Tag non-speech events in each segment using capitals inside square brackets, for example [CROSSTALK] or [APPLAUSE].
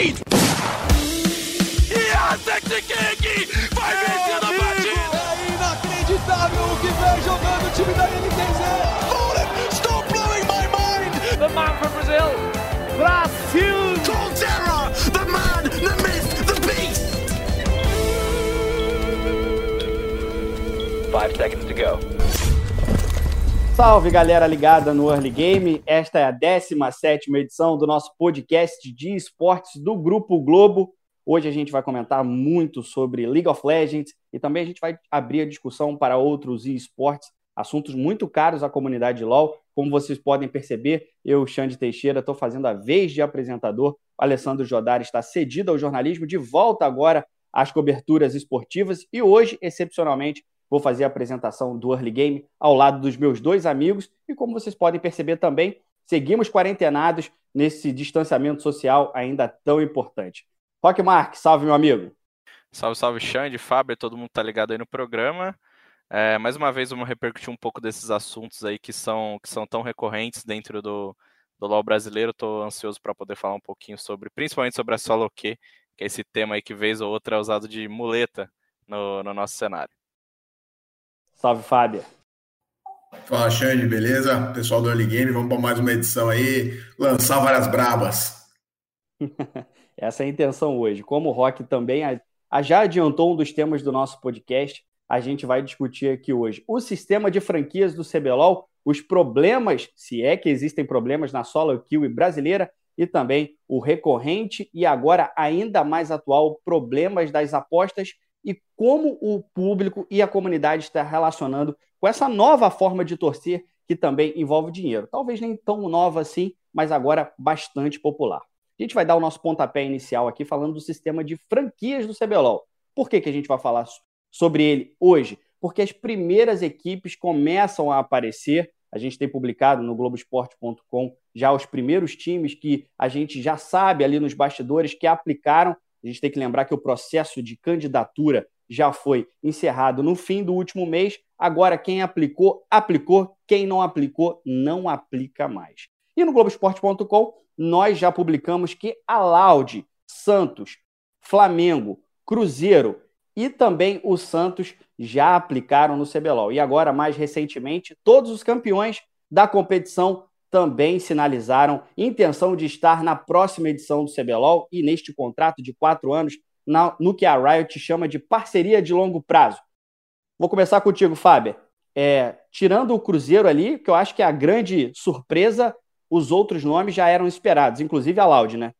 lead! Sexy King vai vencendo a partida! É inacreditável o que vem jogando o time da NTZ! Fallen, stop blowing my mind! The man from Brazil, Brasil! Colterra, the man, the myth, the beast! Five seconds to go. Salve galera ligada no Early Game. Esta é a 17 edição do nosso podcast de esportes do Grupo Globo. Hoje a gente vai comentar muito sobre League of Legends e também a gente vai abrir a discussão para outros esportes, assuntos muito caros à comunidade LoL. Como vocês podem perceber, eu, Xande Teixeira, estou fazendo a vez de apresentador. O Alessandro Jodari está cedido ao jornalismo, de volta agora às coberturas esportivas e hoje, excepcionalmente, vou fazer a apresentação do Early Game ao lado dos meus dois amigos e, como vocês podem perceber também, seguimos quarentenados nesse distanciamento social ainda tão importante. Rock Mark, salve meu amigo. Salve, salve, Xande, Fábio, todo mundo tá ligado aí no programa. É, mais uma vez vamos repercutir um pouco desses assuntos aí que são, que são tão recorrentes dentro do, do LoL brasileiro. Estou ansioso para poder falar um pouquinho sobre, principalmente sobre a solo Q, que é esse tema aí que vez ou outra é usado de muleta no, no nosso cenário. Salve, Fábio. Fala, Xande, beleza? Pessoal do Early Game, vamos para mais uma edição aí, lançar várias brabas. [LAUGHS] Essa é a intenção hoje. Como o Rock também já adiantou um dos temas do nosso podcast, a gente vai discutir aqui hoje o sistema de franquias do CBLOL, os problemas, se é que existem problemas na solo kill brasileira, e também o recorrente e agora ainda mais atual problemas das apostas e como o público e a comunidade está relacionando com essa nova forma de torcer que também envolve dinheiro. Talvez nem tão nova assim, mas agora bastante popular. A gente vai dar o nosso pontapé inicial aqui falando do sistema de franquias do CBLOL. Por que, que a gente vai falar sobre ele hoje? Porque as primeiras equipes começam a aparecer. A gente tem publicado no Globoesporte.com já os primeiros times que a gente já sabe ali nos bastidores que aplicaram. A gente tem que lembrar que o processo de candidatura já foi encerrado no fim do último mês. Agora, quem aplicou, aplicou. Quem não aplicou, não aplica mais. E no Globoesporte.com nós já publicamos que a Laude, Santos, Flamengo, Cruzeiro e também o Santos já aplicaram no CBLOL. E agora, mais recentemente, todos os campeões da competição também sinalizaram intenção de estar na próxima edição do CBLOL e neste contrato de quatro anos, no que a Riot chama de parceria de longo prazo. Vou começar contigo, Fábio. É, tirando o Cruzeiro ali, que eu acho que é a grande surpresa os outros nomes já eram esperados, inclusive a Loud, né?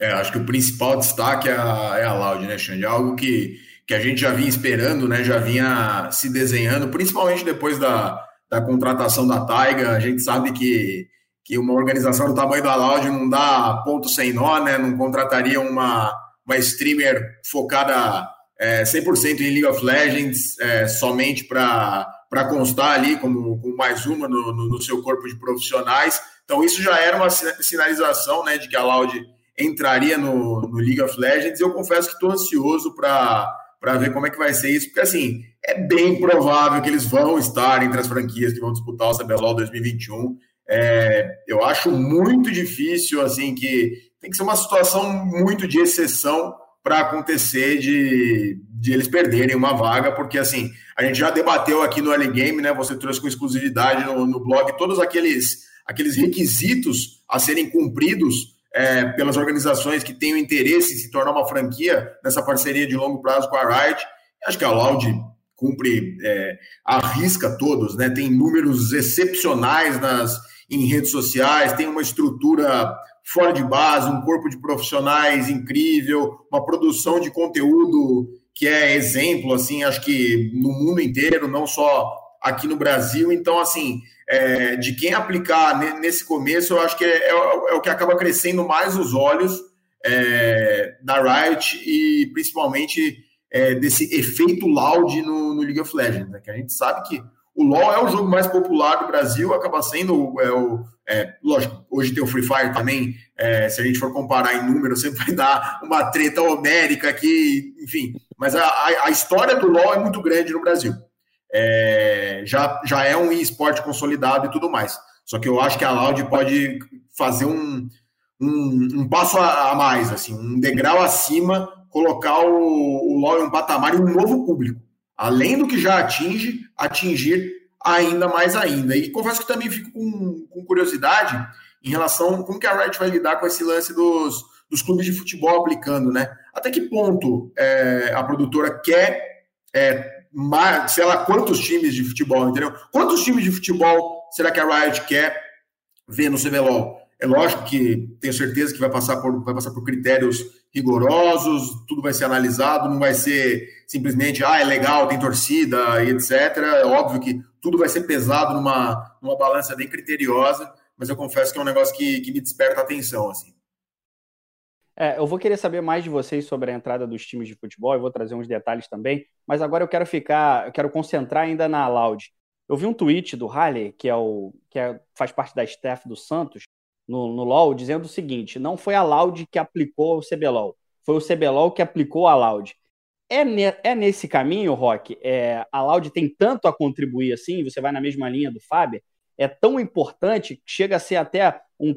É, acho que o principal destaque é a, é a Loud, né, Xande? Algo que, que a gente já vinha esperando, né? Já vinha se desenhando, principalmente depois da, da contratação da Taiga. A gente sabe que, que uma organização do tamanho da Loud não dá ponto sem nó, né? Não contrataria uma, uma streamer focada é, 100% em League of Legends, é, somente para para constar ali como, como mais uma no, no, no, seu corpo de profissionais. Então, isso já era uma sinalização né, de que a Loud entraria no, no League of Legends. Eu confesso que estou ansioso para ver como é que vai ser isso, porque assim é bem provável que eles vão estar entre as franquias que vão disputar o CBLOL 2021. É, eu acho muito difícil, assim, que tem que ser uma situação muito de exceção para acontecer de, de eles perderem uma vaga, porque assim, a gente já debateu aqui no Early Game, né? Você trouxe com exclusividade no, no blog todos aqueles, aqueles requisitos a serem cumpridos é, pelas organizações que tenham interesse em se tornar uma franquia nessa parceria de longo prazo com a Riot. Acho que a Loud cumpre, é, arrisca todos, né? Tem números excepcionais nas, em redes sociais, tem uma estrutura fora de base, um corpo de profissionais incrível, uma produção de conteúdo que é exemplo, assim, acho que no mundo inteiro, não só aqui no Brasil. Então, assim, é, de quem aplicar nesse começo, eu acho que é, é, é, o que acaba crescendo mais os olhos é, da Riot e principalmente é, desse efeito loud no, no League of Legends, né? que a gente sabe que o LoL é o jogo mais popular do Brasil, acaba sendo o. É, lógico, hoje tem o Free Fire também. Se a gente for comparar em números, [LAUGHS] sempre vai dar uma treta homérica aqui, enfim. Mas a, a história do LoL é muito grande no Brasil. É, já, já é um esporte consolidado e tudo mais. Só que eu acho que a Loud pode fazer um, um, um passo a, mais, assim, um degrau acima, colocar o, o LoL em um patamar e um novo público. Além do que já atinge, atingir ainda mais ainda. E confesso que também fico com, com curiosidade em relação a como que a Riot vai lidar com esse lance dos, dos clubes de futebol aplicando, né? Até que ponto é, a produtora quer, é, sei lá, quantos times de futebol, entendeu? Quantos times de futebol será que a Riot quer ver no CBLOL? É lógico que tenho certeza que vai passar por, vai passar por critérios rigorosos, tudo vai ser analisado, não vai ser simplesmente, ah, é legal, tem torcida e etc. É óbvio que tudo vai ser pesado numa, numa balança bem criteriosa, mas eu confesso que é um negócio que, que me desperta atenção, assim. É, eu vou querer saber mais de vocês sobre a entrada dos times de futebol, eu vou trazer uns detalhes também, mas agora eu quero ficar, eu quero concentrar ainda na Loud. Eu vi um tweet do Halle, que é o que é, faz parte da staff do Santos, no, no LoL, dizendo o seguinte: não foi a Loud que aplicou o CBLOL, foi o CBLOL que aplicou a Loud. É, ne, é nesse caminho, Rock? É, a Loud tem tanto a contribuir assim, você vai na mesma linha do Fábio, é tão importante que chega a ser até um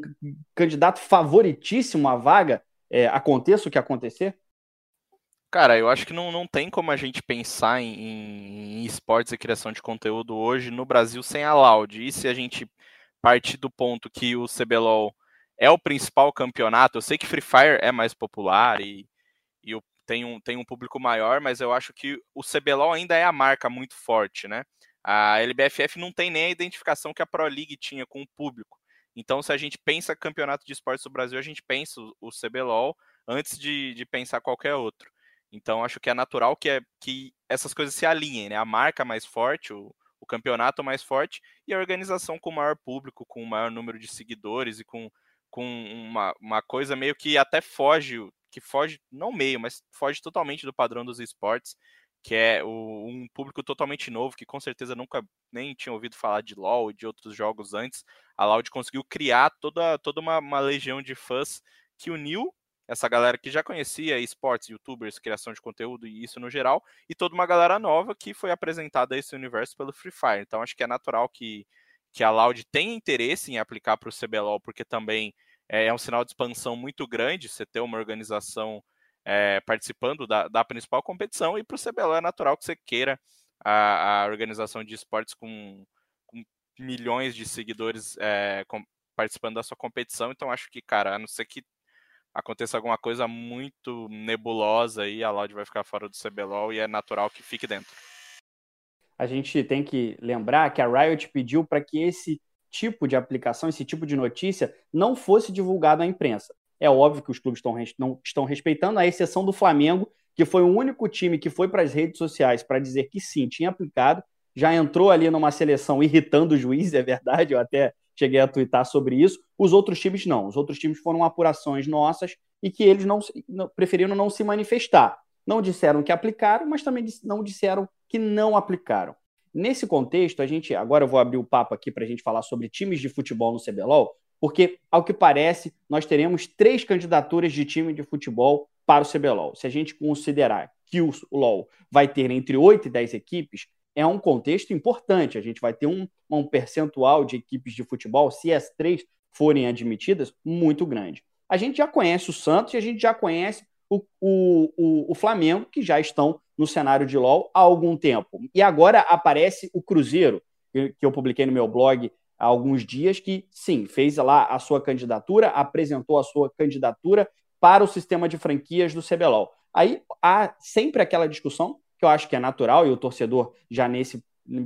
candidato favoritíssimo à vaga é, aconteça o que acontecer? Cara, eu acho que não, não tem como a gente pensar em, em esportes e criação de conteúdo hoje no Brasil sem a Loud. E se a gente partir do ponto que o CBLOL é o principal campeonato, eu sei que Free Fire é mais popular e, e tem, um, tem um público maior, mas eu acho que o CBLOL ainda é a marca muito forte, né? A LBFF não tem nem a identificação que a Pro League tinha com o público. Então, se a gente pensa campeonato de esportes do Brasil, a gente pensa o CBLOL antes de, de pensar qualquer outro. Então, acho que é natural que, é, que essas coisas se alinhem, né? A marca mais forte, o, o campeonato mais forte e a organização com maior público, com maior número de seguidores e com, com uma, uma coisa meio que até foge, que foge, não meio, mas foge totalmente do padrão dos esportes, que é o, um público totalmente novo, que com certeza nunca nem tinha ouvido falar de LoL e de outros jogos antes. A Loud conseguiu criar toda, toda uma, uma legião de fãs que uniu essa galera que já conhecia esportes, youtubers, criação de conteúdo e isso no geral, e toda uma galera nova que foi apresentada a esse universo pelo Free Fire. Então acho que é natural que, que a Loud tenha interesse em aplicar para o CBLOL, porque também é, é, um sinal de expansão muito grande você ter uma organização é, participando da, da, principal competição, e para o CBLOL é natural que você queira a, a organização de esportes com, com, milhões de seguidores é, com, participando da sua competição. Então acho que, cara, a não ser que aconteça alguma coisa muito nebulosa e a Loud vai ficar fora do CBLOL e é natural que fique dentro. A gente tem que lembrar que a Riot pediu para que esse tipo de aplicação, esse tipo de notícia não fosse divulgado à imprensa. É óbvio que os clubes estão, não estão respeitando, a exceção do Flamengo, que foi o único time que foi para as redes sociais para dizer que sim, tinha aplicado, já entrou ali numa seleção irritando o juiz, [LAUGHS] é verdade, eu até cheguei a twittar sobre isso. Os outros times não. Os outros times foram apurações nossas e que eles não, não preferiram não se manifestar. Não disseram que aplicaram, mas também não disseram que não aplicaram. Nesse contexto, a gente agora eu vou abrir o papo aqui para a gente falar sobre times de futebol no CBLOL, porque, ao que parece, nós teremos três candidaturas de time de futebol para o CBLOL. Se a gente considerar que o LOL vai ter entre 8 e 10 equipes, é um contexto importante. A gente vai ter um, um percentual de equipes de futebol, se as três forem admitidas, muito grande. A gente já conhece o Santos e a gente já conhece o, o, o, o Flamengo, que já estão no cenário de LOL há algum tempo. E agora aparece o Cruzeiro, que eu publiquei no meu blog há alguns dias, que sim, fez lá a sua candidatura, apresentou a sua candidatura para o sistema de franquias do CBLOL. Aí há sempre aquela discussão que eu acho que é natural e o torcedor já nesse,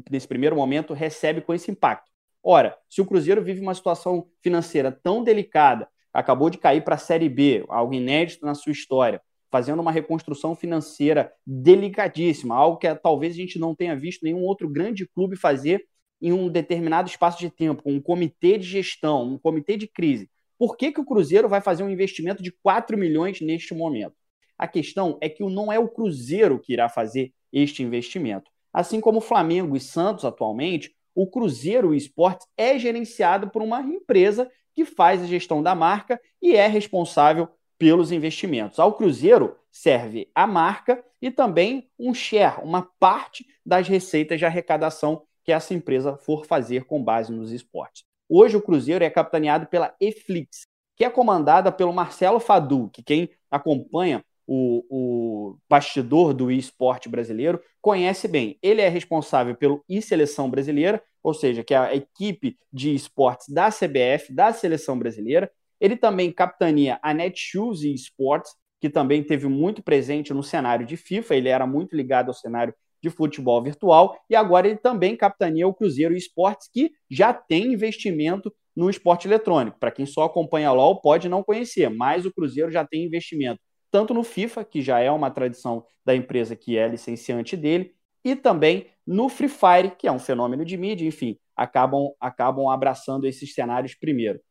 nesse primeiro momento recebe com esse impacto. Ora, se o Cruzeiro vive uma situação financeira tão delicada, acabou de cair para a Série B, algo inédito na sua história, fazendo uma reconstrução financeira delicadíssima, algo que talvez a gente não tenha visto nenhum outro grande clube fazer em um determinado espaço de tempo, um comitê de gestão, um comitê de crise. Por que, que o Cruzeiro vai fazer um investimento de 4 milhões neste momento? A questão é que não é o Cruzeiro que irá fazer este investimento. Assim como o Flamengo e Santos atualmente, o Cruzeiro Esportes é gerenciado por uma empresa que faz a gestão da marca e é responsável pelos investimentos. Ao Cruzeiro serve a marca e também um share, uma parte das receitas de arrecadação que essa empresa for fazer com base nos esportes. Hoje o Cruzeiro é capitaneado pela Eflix, que é comandada pelo Marcelo Fadu, que quem acompanha o, o bastidor do esporte brasileiro conhece bem. Ele é responsável pelo e-seleção brasileira, ou seja, que é a equipe de esportes da CBF, da seleção brasileira. Ele também capitania a Netshoes e Esportes, que também teve muito presente no cenário de FIFA, ele era muito ligado ao cenário de futebol virtual, e agora ele também capitania o Cruzeiro Esportes, que já tem investimento no esporte eletrônico. Para quem só acompanha LOL, pode não conhecer, mas o Cruzeiro já tem investimento tanto no FIFA, que já é uma tradição da empresa que é licenciante dele, e também no Free Fire, que é um fenômeno de mídia, enfim, acabam, acabam abraçando esses cenários primeiro.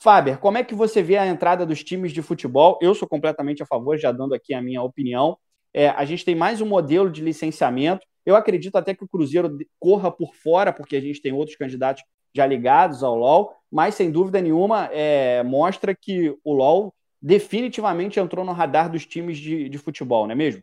Faber, como é que você vê a entrada dos times de futebol? Eu sou completamente a favor, já dando aqui a minha opinião. É, a gente tem mais um modelo de licenciamento. Eu acredito até que o Cruzeiro corra por fora, porque a gente tem outros candidatos já ligados ao LOL, mas sem dúvida nenhuma é, mostra que o LOL definitivamente entrou no radar dos times de, de futebol, não é mesmo?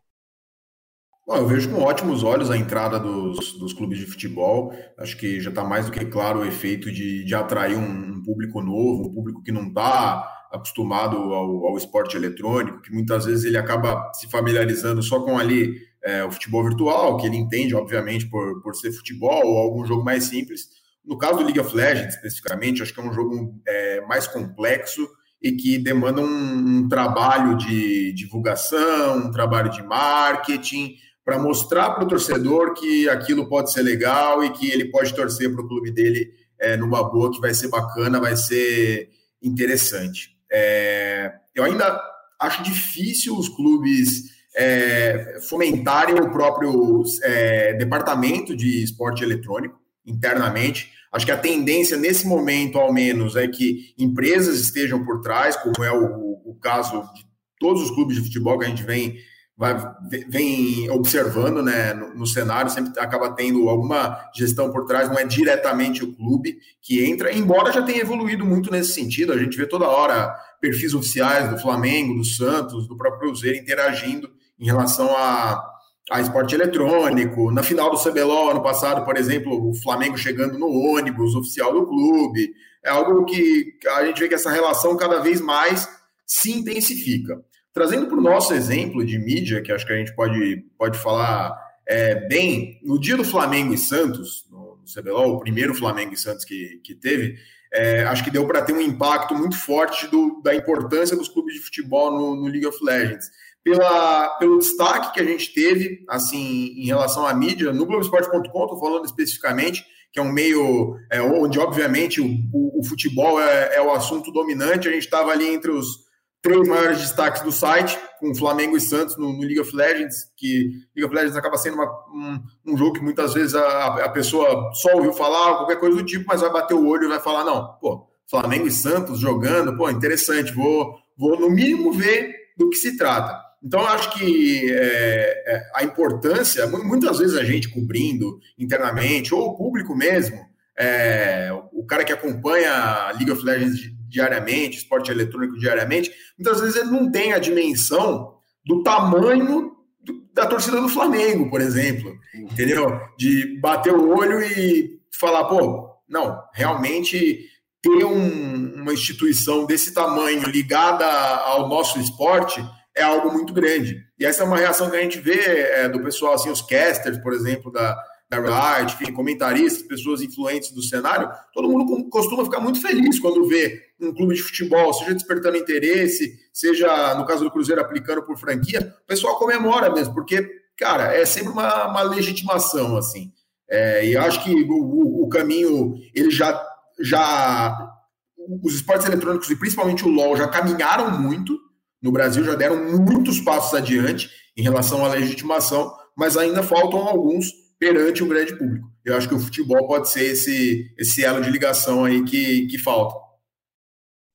Bom, eu vejo com ótimos olhos a entrada dos, dos clubes de futebol. Acho que já está mais do que claro o efeito de, de atrair um, um público novo, um público que não está acostumado ao, ao, esporte eletrônico, que muitas vezes ele acaba se familiarizando só com ali é, o futebol virtual, que ele entende, obviamente, por, por ser futebol ou algum jogo mais simples. No caso do League of Legends, especificamente, acho que é um jogo é, mais complexo, e que demandam um, um trabalho de divulgação, um trabalho de marketing, para mostrar para o torcedor que aquilo pode ser legal e que ele pode torcer para o clube dele é, numa boa, que vai ser bacana, vai ser interessante. É, eu ainda acho difícil os clubes é, fomentarem o próprio é, departamento de esporte eletrônico internamente. Acho que a tendência nesse momento, ao menos, é que empresas estejam por trás, como é o, o caso de todos os clubes de futebol que a gente vem, vai, vem observando né, no, no, cenário, sempre acaba tendo alguma gestão por trás, não é diretamente o clube que entra, embora já tenha evoluído muito nesse sentido. A gente vê toda hora perfis oficiais do Flamengo, do Santos, do próprio Cruzeiro interagindo em relação a a esporte eletrônico. Na final do CBLOL, ano passado, por exemplo, o Flamengo chegando no ônibus oficial do clube. É algo que a gente vê que essa relação cada vez mais se intensifica. Trazendo para o nosso exemplo de mídia, que acho que a gente pode, pode falar é, bem, no dia do Flamengo e Santos, no, CBLOL, o primeiro Flamengo e Santos que, que teve, é, acho que deu para ter um impacto muito forte do, da importância dos clubes de futebol no, no League of Legends pela, pelo destaque que a gente teve assim em relação à mídia no Globoesporte.com, estou falando especificamente, que é um meio é, onde, obviamente, o, o, o futebol é, é, o assunto dominante. A gente estava ali entre os três maiores destaques do site, com Flamengo e Santos no, no League of Legends, que League of Legends acaba sendo uma, um, um, jogo que muitas vezes a, a pessoa só ouviu falar, qualquer coisa do tipo, mas vai bater o olho e vai falar: não, pô, Flamengo e Santos jogando, pô, interessante, vou, vou no mínimo ver do que se trata. Então, acho que é, é, a importância, muitas vezes a gente cobrindo internamente, ou o público mesmo, é, o cara que acompanha League of Legends diariamente, esporte eletrônico diariamente, muitas vezes ele não tem a dimensão do tamanho do, da torcida do Flamengo, por exemplo, entendeu? De bater o olho e falar, pô, não, realmente ter um, uma instituição desse tamanho ligada ao nosso esporte é algo muito grande. E essa é uma reação que a gente vê é, do pessoal, assim, os casters, por exemplo, da, Riot, enfim, comentaristas, pessoas influentes do cenário, todo mundo costuma ficar muito feliz quando vê um clube de futebol, seja despertando interesse, seja, no caso do Cruzeiro, aplicando por franquia, o pessoal comemora mesmo, porque, cara, é sempre uma, uma legitimação, assim. É, e acho que o, o, o caminho, ele já, já... Os esportes eletrônicos, e principalmente o LoL, já caminharam muito, no Brasil já deram muitos passos adiante em relação à legitimação, mas ainda faltam alguns perante o grande público. Eu acho que o futebol pode ser esse, esse elo de ligação aí que, que falta.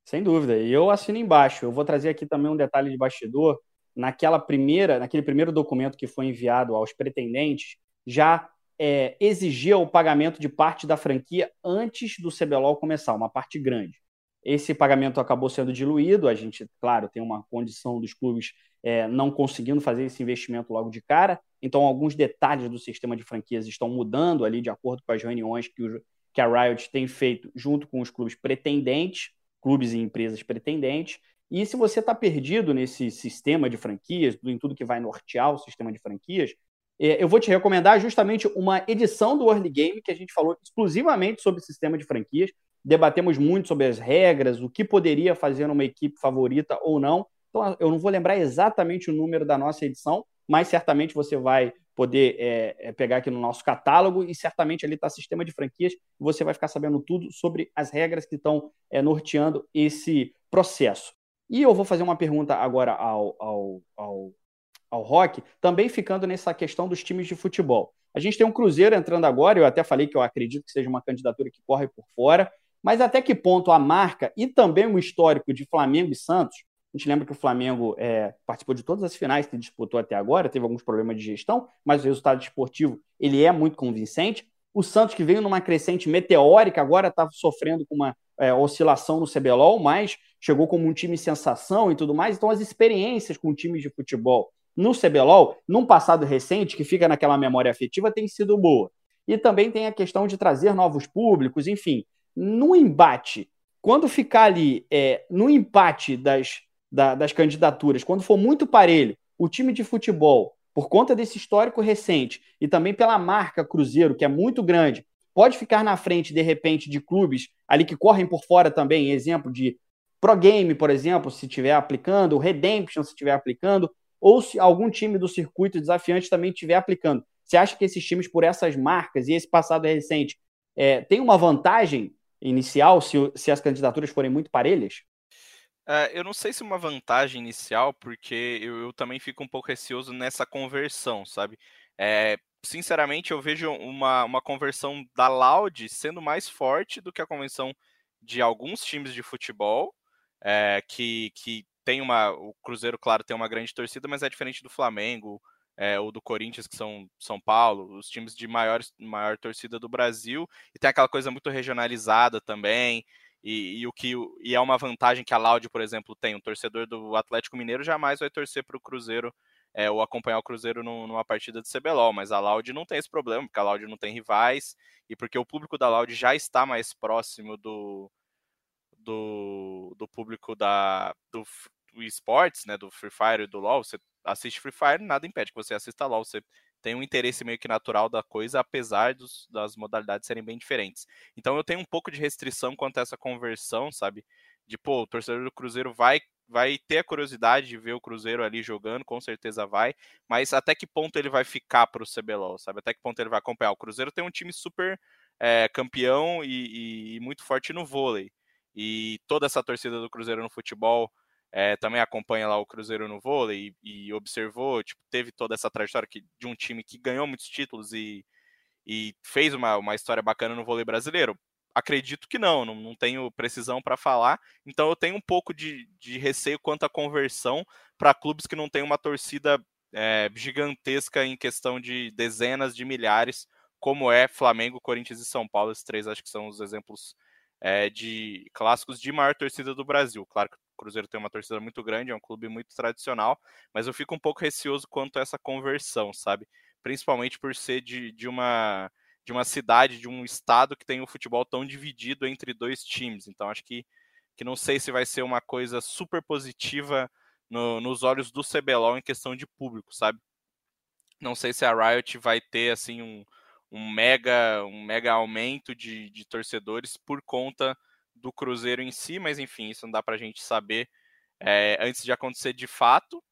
Sem dúvida. E eu assino embaixo. Eu vou trazer aqui também um detalhe de bastidor. Naquela primeira, naquele primeiro documento que foi enviado aos pretendentes, já é, exigia o pagamento de parte da franquia antes do CBLOL começar, uma parte grande. Esse pagamento acabou sendo diluído. A gente, claro, tem uma condição dos clubes é, não conseguindo fazer esse investimento logo de cara. Então, alguns detalhes do sistema de franquias estão mudando ali de acordo com as reuniões que, o, que a Riot tem feito junto com os clubes pretendentes. clubes e empresas pretendentes. E se você está perdido nesse sistema de franquias, em tudo que vai nortear o sistema de franquias, é, eu vou te recomendar justamente uma edição do Early Game que a gente falou exclusivamente sobre sistema de franquias. Debatemos muito sobre as regras, o que poderia fazer uma equipe favorita ou não. Então, eu não vou lembrar exatamente o número da nossa edição, mas certamente você vai poder é, é pegar aqui no nosso catálogo e certamente ali está sistema de franquias e você vai ficar sabendo tudo sobre as regras que estão é, norteando esse processo. E eu vou fazer uma pergunta agora ao, ao, ao, ao Rock, também ficando nessa questão dos times de futebol. A gente tem um Cruzeiro entrando agora, eu até falei que eu acredito que seja uma candidatura que corre por fora, mas até que ponto a marca e também o histórico de Flamengo e Santos a gente lembra que o Flamengo é, participou de todas as finais que disputou até agora, teve alguns problemas de gestão, mas o resultado esportivo ele é muito convincente. O Santos, que veio numa crescente meteórica, agora está sofrendo com uma é, oscilação no CBLOL, mas chegou como um time sensação e tudo mais. Então, as experiências com times de futebol no CBLOL, num passado recente, que fica naquela memória afetiva, tem sido boa. E também tem a questão de trazer novos públicos, enfim. No embate, quando ficar ali é, no empate das da, das candidaturas, quando for muito parelho, o time de futebol, por conta desse histórico recente e também pela marca Cruzeiro, que é muito grande, pode ficar na frente, de repente, de clubes ali que correm por fora também, exemplo de Pro Game, por exemplo, se estiver aplicando, Redemption, se estiver aplicando, ou se algum time do circuito desafiante também estiver aplicando. Você acha que esses times, por essas marcas e esse passado recente, é, tem uma vantagem inicial se, se as candidaturas forem muito parelhas? É, eu não sei se uma vantagem inicial, porque eu, eu, também fico um pouco receoso nessa conversão, sabe? É, sinceramente, eu vejo uma, uma conversão da Loud sendo mais forte do que a convenção de alguns times de futebol, é, que, que tem uma. O Cruzeiro, claro, tem uma grande torcida, mas é diferente do Flamengo. É, ou do Corinthians, que são São Paulo, os times de maior, maior torcida do Brasil, e tem aquela coisa muito regionalizada também. E, e, o que e é uma vantagem que a Laude, por exemplo, tem. Um torcedor do Atlético Mineiro jamais vai torcer para o Cruzeiro é, ou acompanhar o Cruzeiro numa partida de CBLOL, mas a Laude não tem esse problema, porque a Laude não tem rivais e porque o público da Laude já está mais próximo do, do, do público da, do, do esportes, né, do Free Fire e do LoL. Você assiste Free Fire, nada impede que você assista LoL. Você tem um interesse meio que natural da coisa, apesar dos, das modalidades serem bem diferentes. Então eu tenho um pouco de restrição quanto a essa conversão, sabe? De, pô, o torcedor do Cruzeiro vai vai ter a curiosidade de ver o Cruzeiro ali jogando, com certeza vai, mas até que ponto ele vai ficar para o CBLOL, sabe? Até que ponto ele vai acompanhar? O Cruzeiro tem um time super é, campeão e, e, muito forte no vôlei, e toda essa torcida do Cruzeiro no futebol é, também acompanha lá o Cruzeiro no vôlei e, e, observou, tipo, teve toda essa trajetória que, de um time que ganhou muitos títulos e, e fez uma, uma história bacana no vôlei brasileiro? Acredito que não, não, não tenho precisão para falar, então eu tenho um pouco de, de receio quanto à conversão para clubes que não têm uma torcida é, gigantesca em questão de dezenas de milhares, como é Flamengo, Corinthians e São Paulo. Esses três acho que são os exemplos é, de clássicos de maior torcida do Brasil. Claro que Cruzeiro tem uma torcida muito grande, é um clube muito tradicional, mas eu fico um pouco receoso quanto a essa conversão, sabe? Principalmente por ser de, de uma de uma cidade, de um estado que tem o futebol tão dividido entre dois times. Então acho que, que não sei se vai ser uma coisa super positiva no, nos olhos do CBLOL em questão de público, sabe? Não sei se a Riot vai ter assim um, um mega um mega aumento de, de torcedores por conta do Cruzeiro em si, mas enfim, isso não dá para a gente saber é, antes de acontecer de fato.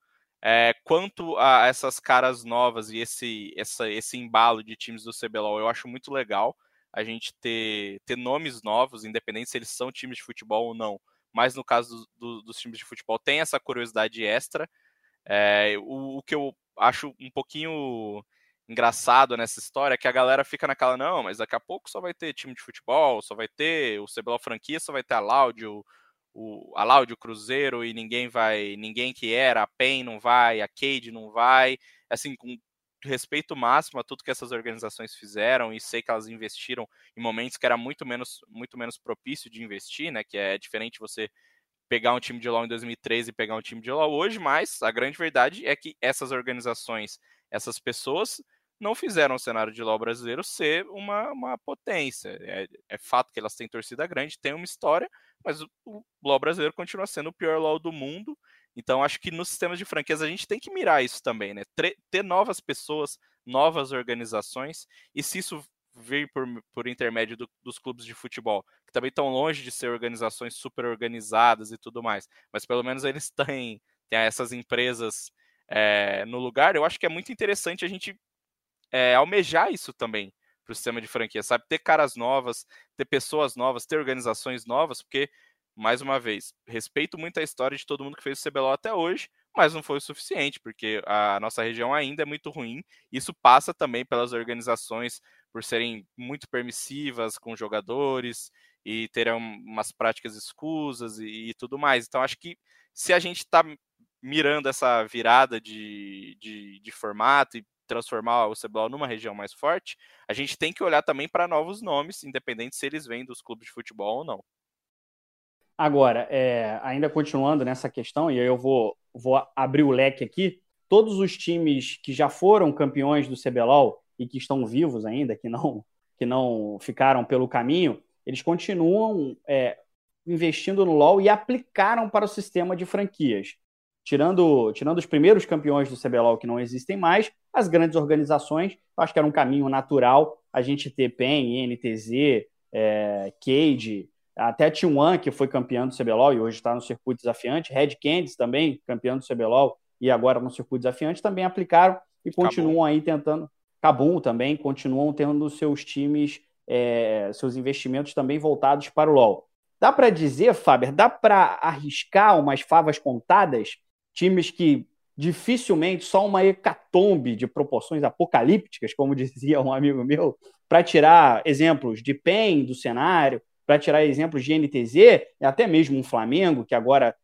É, quanto a essas caras novas e esse, essa, esse embalo de times do CBLOL, eu acho muito legal a gente ter, ter nomes novos, independente se eles são times de futebol ou não. Mas no caso do, do, dos times de futebol, tem essa curiosidade extra. É, o, o que eu acho um pouquinho engraçado nessa história que a galera fica naquela, não, mas daqui a pouco só vai ter time de futebol, só vai ter o CBLOL franquia, só vai ter a Loud, o, o, a Loud, o Cruzeiro, e ninguém vai, ninguém que era, a PEN não vai, a Cade não vai, assim, com respeito máximo a tudo que essas organizações fizeram e sei que elas investiram em momentos que era muito menos, muito menos propício de investir, né, que é diferente você pegar um time de LoL em 2013 e pegar um time de LoL hoje, mas a grande verdade é que essas organizações, essas pessoas não fizeram o cenário de LoL brasileiro ser uma, uma potência. É, é fato que elas têm torcida grande, têm uma história, mas o, o LoL brasileiro continua sendo o pior LoL do mundo. Então, acho que nos sistemas de franquias a gente tem que mirar isso também, né? Ter novas pessoas, novas organizações, e se isso vir por, por intermédio do, dos clubes de futebol, que também estão longe de ser organizações super organizadas e tudo mais, mas pelo menos eles [LAUGHS] têm, têm essas empresas é, no lugar, eu acho que é muito interessante a gente é, almejar isso também para o sistema de franquia, sabe? Ter caras novas, ter pessoas novas, ter organizações novas, porque, mais uma vez, respeito muito a história de todo mundo que fez o CBLOL até hoje, mas não foi o suficiente, porque a nossa região ainda é muito ruim. Isso passa também pelas organizações por serem muito permissivas com jogadores e terem umas práticas escusas e, e tudo mais. Então, acho que se a gente está mirando essa virada de, de, de, formato e transformar o CBLOL numa região mais forte, a gente tem que olhar também para novos nomes, independente se eles vêm dos clubes de futebol ou não. Agora, é, ainda continuando nessa questão, e aí eu vou, vou abrir o leque aqui, todos os times que já foram campeões do CBLOL e que estão vivos ainda, que não, que não ficaram pelo caminho, eles continuam é, investindo no LoL e aplicaram para o sistema de franquias. Tirando, tirando os primeiros campeões do CBLOL que não existem mais, as grandes organizações, acho que era um caminho natural a gente ter PEN, NTZ, é, Cade, até T1, que foi campeão do CBLOL e hoje está no circuito desafiante, Red Candies também, campeão do CBLOL e agora no circuito desafiante, também aplicaram e continuam aí tentando. Cabum também, continuam tendo seus times, é, seus investimentos também voltados para o LoL. Dá para dizer, Faber, dá para arriscar umas favas contadas? Times que dificilmente só uma hecatombe de proporções apocalípticas, como [LAUGHS] dizia um amigo meu, para tirar exemplos de PEN do cenário, para tirar exemplos de NTZ, até mesmo um Flamengo, que agora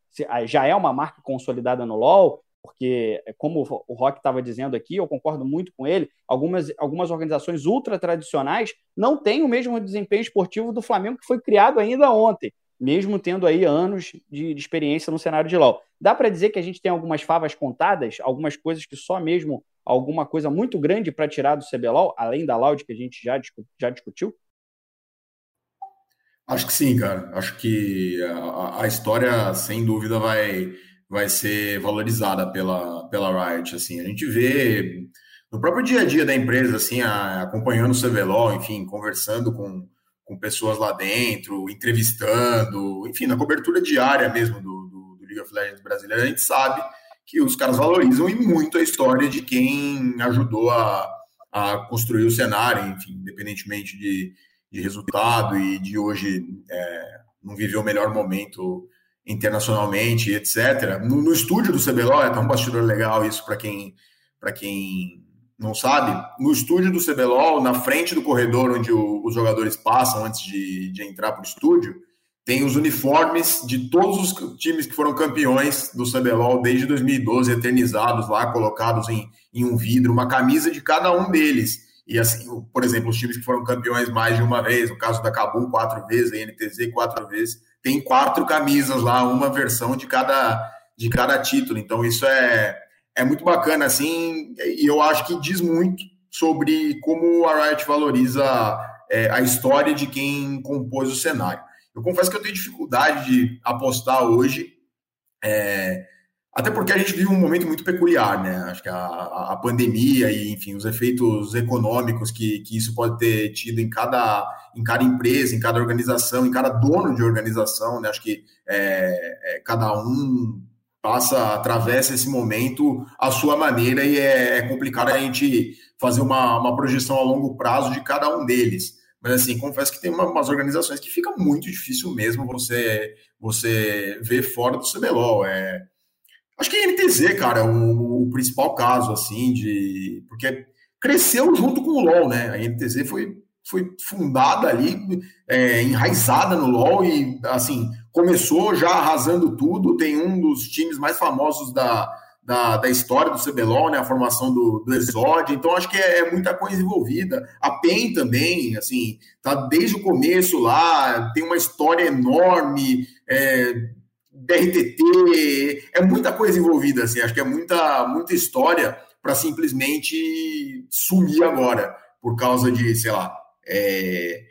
já é uma marca consolidada no LoL, porque, como o Rock estava dizendo aqui, eu concordo muito com ele, algumas, algumas organizações ultra tradicionais não têm o mesmo desempenho esportivo do Flamengo que foi criado ainda ontem, mesmo tendo aí anos de, de experiência no cenário de LoL. Dá para dizer que a gente tem algumas favas contadas, algumas coisas que só mesmo alguma coisa muito grande para tirar do CBLOL, além da Loud que a gente já, já discutiu? Acho que sim, cara. Acho que a, a história, sem dúvida, vai vai ser valorizada pela, pela Riot. Assim, a gente vê no próprio dia a dia da empresa, assim, a, acompanhando o CVLOL, enfim, conversando com, com pessoas lá dentro, entrevistando, enfim, na cobertura diária mesmo do, do, do League of Legends brasileiro, a gente sabe que os caras valorizam e muito a história de quem ajudou a, a construir o cenário, enfim, independentemente de, de resultado e de hoje é, não viver o melhor momento internacionalmente, etc. No, no estúdio do CBLOL, é até um bastidor legal isso para quem, quem não sabe. No estúdio do CBLOL, na frente do corredor onde o, os jogadores passam antes de, de entrar para o estúdio, tem os uniformes de todos os times que foram campeões do CBLOL desde 2012, eternizados lá, colocados em, em um vidro, uma camisa de cada um deles. E assim, por exemplo, os times que foram campeões mais de uma vez, no caso da Cabum, quatro vezes, a NTZ, quatro vezes tem quatro camisas lá, uma versão de cada, de cada título. Então, isso é, é muito bacana, assim, e eu acho que diz muito sobre como a Riot valoriza é, a história de quem compôs o cenário. Eu confesso que eu tenho dificuldade de apostar hoje, é, até porque a gente vive um momento muito peculiar, né? Acho que a, a pandemia e, enfim, os efeitos econômicos que, que isso pode ter tido em cada, em cada empresa, em cada organização, em cada dono de organização, né? Acho que é, é, cada um passa, atravessa esse momento à sua maneira e é, é complicado a gente fazer uma, uma projeção a longo prazo de cada um deles. Mas assim, confesso que tem uma, umas organizações que fica muito difícil mesmo você você ver fora do CBLOL. É, acho que a NTZ, cara, é o, o, principal caso, assim, de. Porque cresceu junto com o LOL, né? A NTZ foi foi fundada ali, é, enraizada no LoL e, assim, começou já arrasando tudo. Tem um dos times mais famosos da, da, da história do CBLOL, né? A formação do, do Exod. Então, acho que é, é, muita coisa envolvida. A PEN também, assim, tá desde o começo lá, tem uma história enorme. É, DRTT, é muita coisa envolvida, assim, acho que é muita, muita história para simplesmente sumir agora, por causa de, sei lá, é,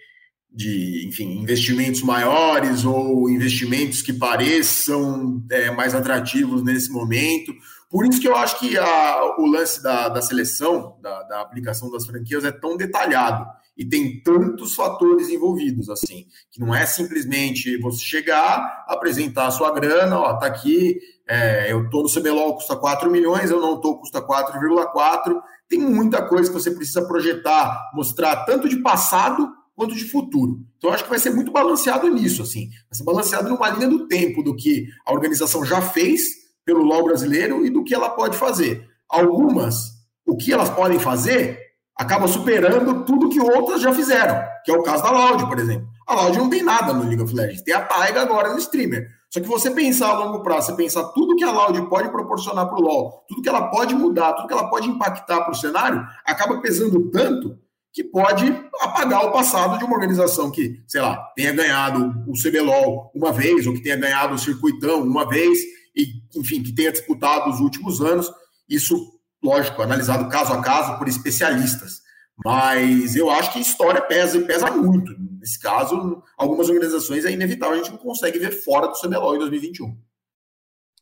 de, enfim, investimentos maiores ou investimentos que pareçam é, mais atrativos nesse momento. Por isso que eu acho que a, o lance da, da seleção, da, da, aplicação das franquias é tão detalhado e tem tantos fatores envolvidos, assim, que não é simplesmente você chegar, apresentar a sua grana, ó, tá aqui, é, eu tô no CBLOL, custa 4 milhões, eu não tô, custa 4,4. Tem muita coisa que você precisa projetar, mostrar tanto de passado quanto de futuro. Então, acho que vai ser muito balanceado nisso, assim. Vai ser balanceado numa linha do tempo do que a organização já fez pelo LOL brasileiro e do que ela pode fazer. Algumas, o que elas podem fazer, acaba superando tudo que outras já fizeram, que é o caso da Loud, por exemplo. A Loud não tem nada no League of Legends, tem a Taiga agora no streamer. Só que você pensar a longo prazo, você pensar tudo que a Loud pode proporcionar para o LoL, tudo que ela pode mudar, tudo que ela pode impactar para o cenário, acaba pesando tanto que pode apagar o passado de uma organização que, sei lá, tenha ganhado o CBLOL uma vez, ou que tenha ganhado o Circuitão uma vez, e, enfim, que tenha disputado os últimos anos. Isso, lógico, analisado caso a caso por especialistas. Mas eu acho que a história pesa e pesa muito. Nesse caso, algumas organizações é inevitável, a gente não consegue ver fora do CBLOL em 2021.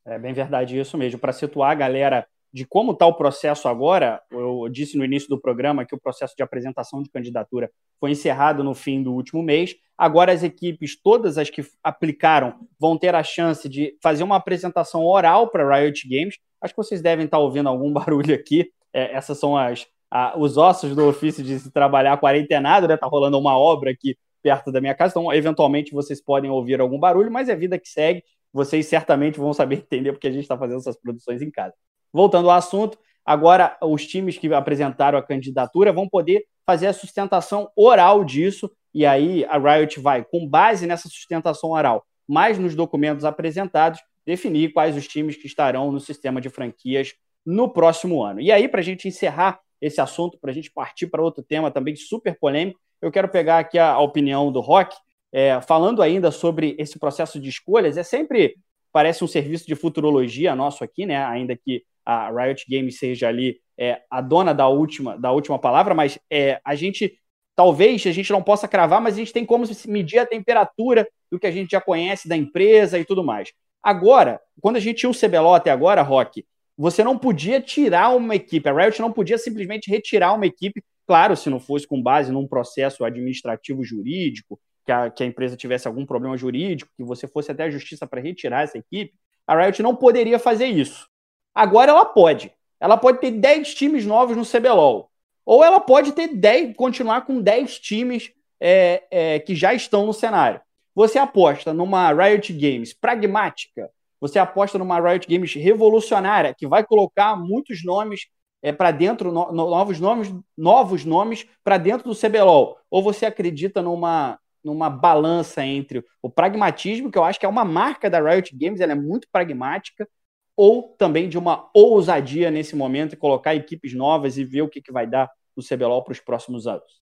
É bem verdade isso mesmo. Para situar a galera de como está o processo agora, eu disse no início do programa que o processo de apresentação de candidatura foi encerrado no fim do último mês. Agora as equipes, todas as que aplicaram, vão ter a chance de fazer uma apresentação oral para Riot Games. Acho que vocês devem estar tá ouvindo algum [LAUGHS] barulho aqui. É, essas são as, a, os ossos do ofício de se trabalhar quarentenado, né? Tá rolando uma obra aqui perto da minha casa, então eventualmente vocês podem ouvir algum barulho, mas é vida que segue. Vocês certamente vão saber [LAUGHS] entender porque a gente está fazendo essas produções em casa. Voltando ao assunto, agora os times que apresentaram a candidatura vão poder fazer a sustentação oral disso, e aí a Riot vai, com base nessa sustentação oral, mais nos documentos apresentados, definir quais os times que estarão no sistema de franquias no próximo ano. E aí, para a gente encerrar esse assunto, para a gente partir para outro tema também super polêmico, eu quero pegar aqui a, opinião do Rock, é, falando ainda sobre esse processo de escolhas. É sempre, parece um serviço de futurologia nosso aqui, né? Ainda que a Riot Games seja ali é, a dona da última, da última palavra, mas é, a gente talvez a gente não possa cravar, mas a gente tem como medir a temperatura do que a gente já conhece da empresa e tudo mais. Agora, quando a gente tinha o CBLOL até agora, Rock, você não podia tirar uma equipe, a Riot não podia simplesmente retirar uma equipe, claro, se não fosse com base num processo administrativo jurídico, que a, que a empresa tivesse algum problema jurídico, que você fosse até a justiça para retirar essa equipe, a Riot não poderia fazer isso. Agora ela pode. Ela pode ter 10 times novos no CBLOL. Ou ela pode ter 10, continuar com 10 times é, é, que já estão no cenário. Você aposta numa Riot Games pragmática, você aposta numa Riot Games revolucionária, que vai colocar muitos nomes é, para dentro, no, novos nomes, novos nomes para dentro do CBLOL. Ou você acredita numa, numa balança entre o pragmatismo, que eu acho que é uma marca da Riot Games, ela é muito pragmática, ou também de uma ousadia nesse momento e colocar equipes novas e ver o que, que vai dar no CBLOL para os próximos anos?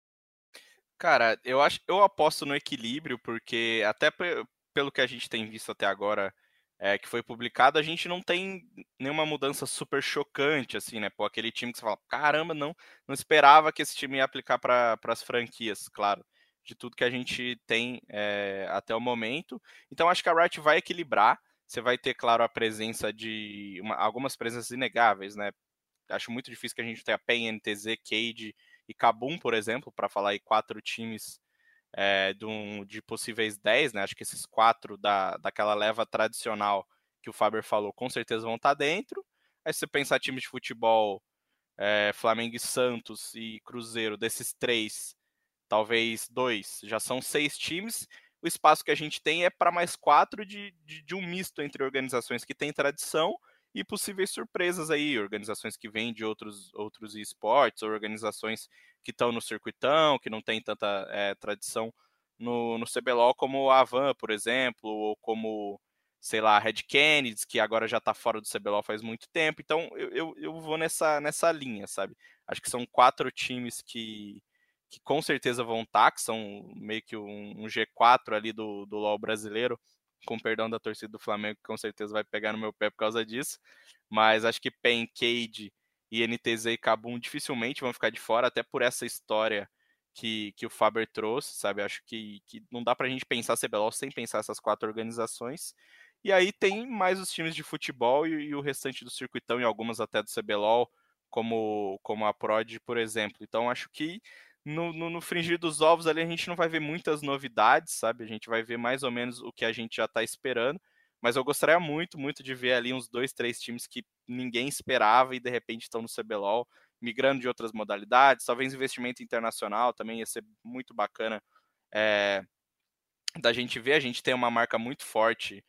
Cara, eu acho eu aposto no equilíbrio, porque até pelo que a gente tem visto até agora, é, que foi publicado, a gente não tem nenhuma mudança super chocante, assim, né? Pô, aquele time que você fala, caramba, não, não esperava que esse time ia aplicar para as franquias, claro, de tudo que a gente tem é, até o momento. Então acho que a Riot vai equilibrar. Você vai ter, claro, a presença de uma, algumas presenças inegáveis, né? Acho muito difícil que a gente tenha PEN, NTZ, Cade e Kabum, por exemplo, para falar aí quatro times é, de, um, de, possíveis 10, né? Acho que esses quatro da, daquela leva tradicional que o Faber falou, com certeza vão estar tá dentro. Aí você pensar times de futebol, é, Flamengo e Santos e Cruzeiro, desses três, talvez dois, já são seis times o espaço que a gente tem é para mais quatro de, de, de, um misto entre organizações que têm tradição e possíveis surpresas aí, organizações que vêm de outros, outros esportes, ou organizações que estão no circuitão, que não tem tanta é, tradição no, no CBLOL, como a Avan, por exemplo, ou como, sei lá, Red Kennedy, que agora já está fora do CBLOL faz muito tempo. Então eu, eu, eu vou nessa, nessa linha, sabe? Acho que são quatro times que, que com certeza vão estar, tá, que são meio que um, um G4 ali do, do LoL brasileiro, com perdão da torcida do Flamengo, que com certeza vai pegar no meu pé por causa disso. Mas acho que Pen, Cade INTZ e Cabum dificilmente vão ficar de fora, até por essa história que, que o Faber trouxe, sabe? Acho que, que não dá para a gente pensar CBLOL sem pensar essas quatro organizações. E aí tem mais os times de futebol e, e o restante do circuitão e algumas até do CBLOL, como, como a Prod, por exemplo. Então acho que no, no, no, fringir dos ovos ali a gente não vai ver muitas novidades, sabe? A gente vai ver mais ou menos o que a gente já está esperando. Mas eu gostaria muito, muito de ver ali uns dois, três times que ninguém esperava e de repente estão no CBLOL, migrando de outras modalidades. Talvez investimento internacional também ia ser muito bacana é, da gente ver. A gente tem uma marca muito forte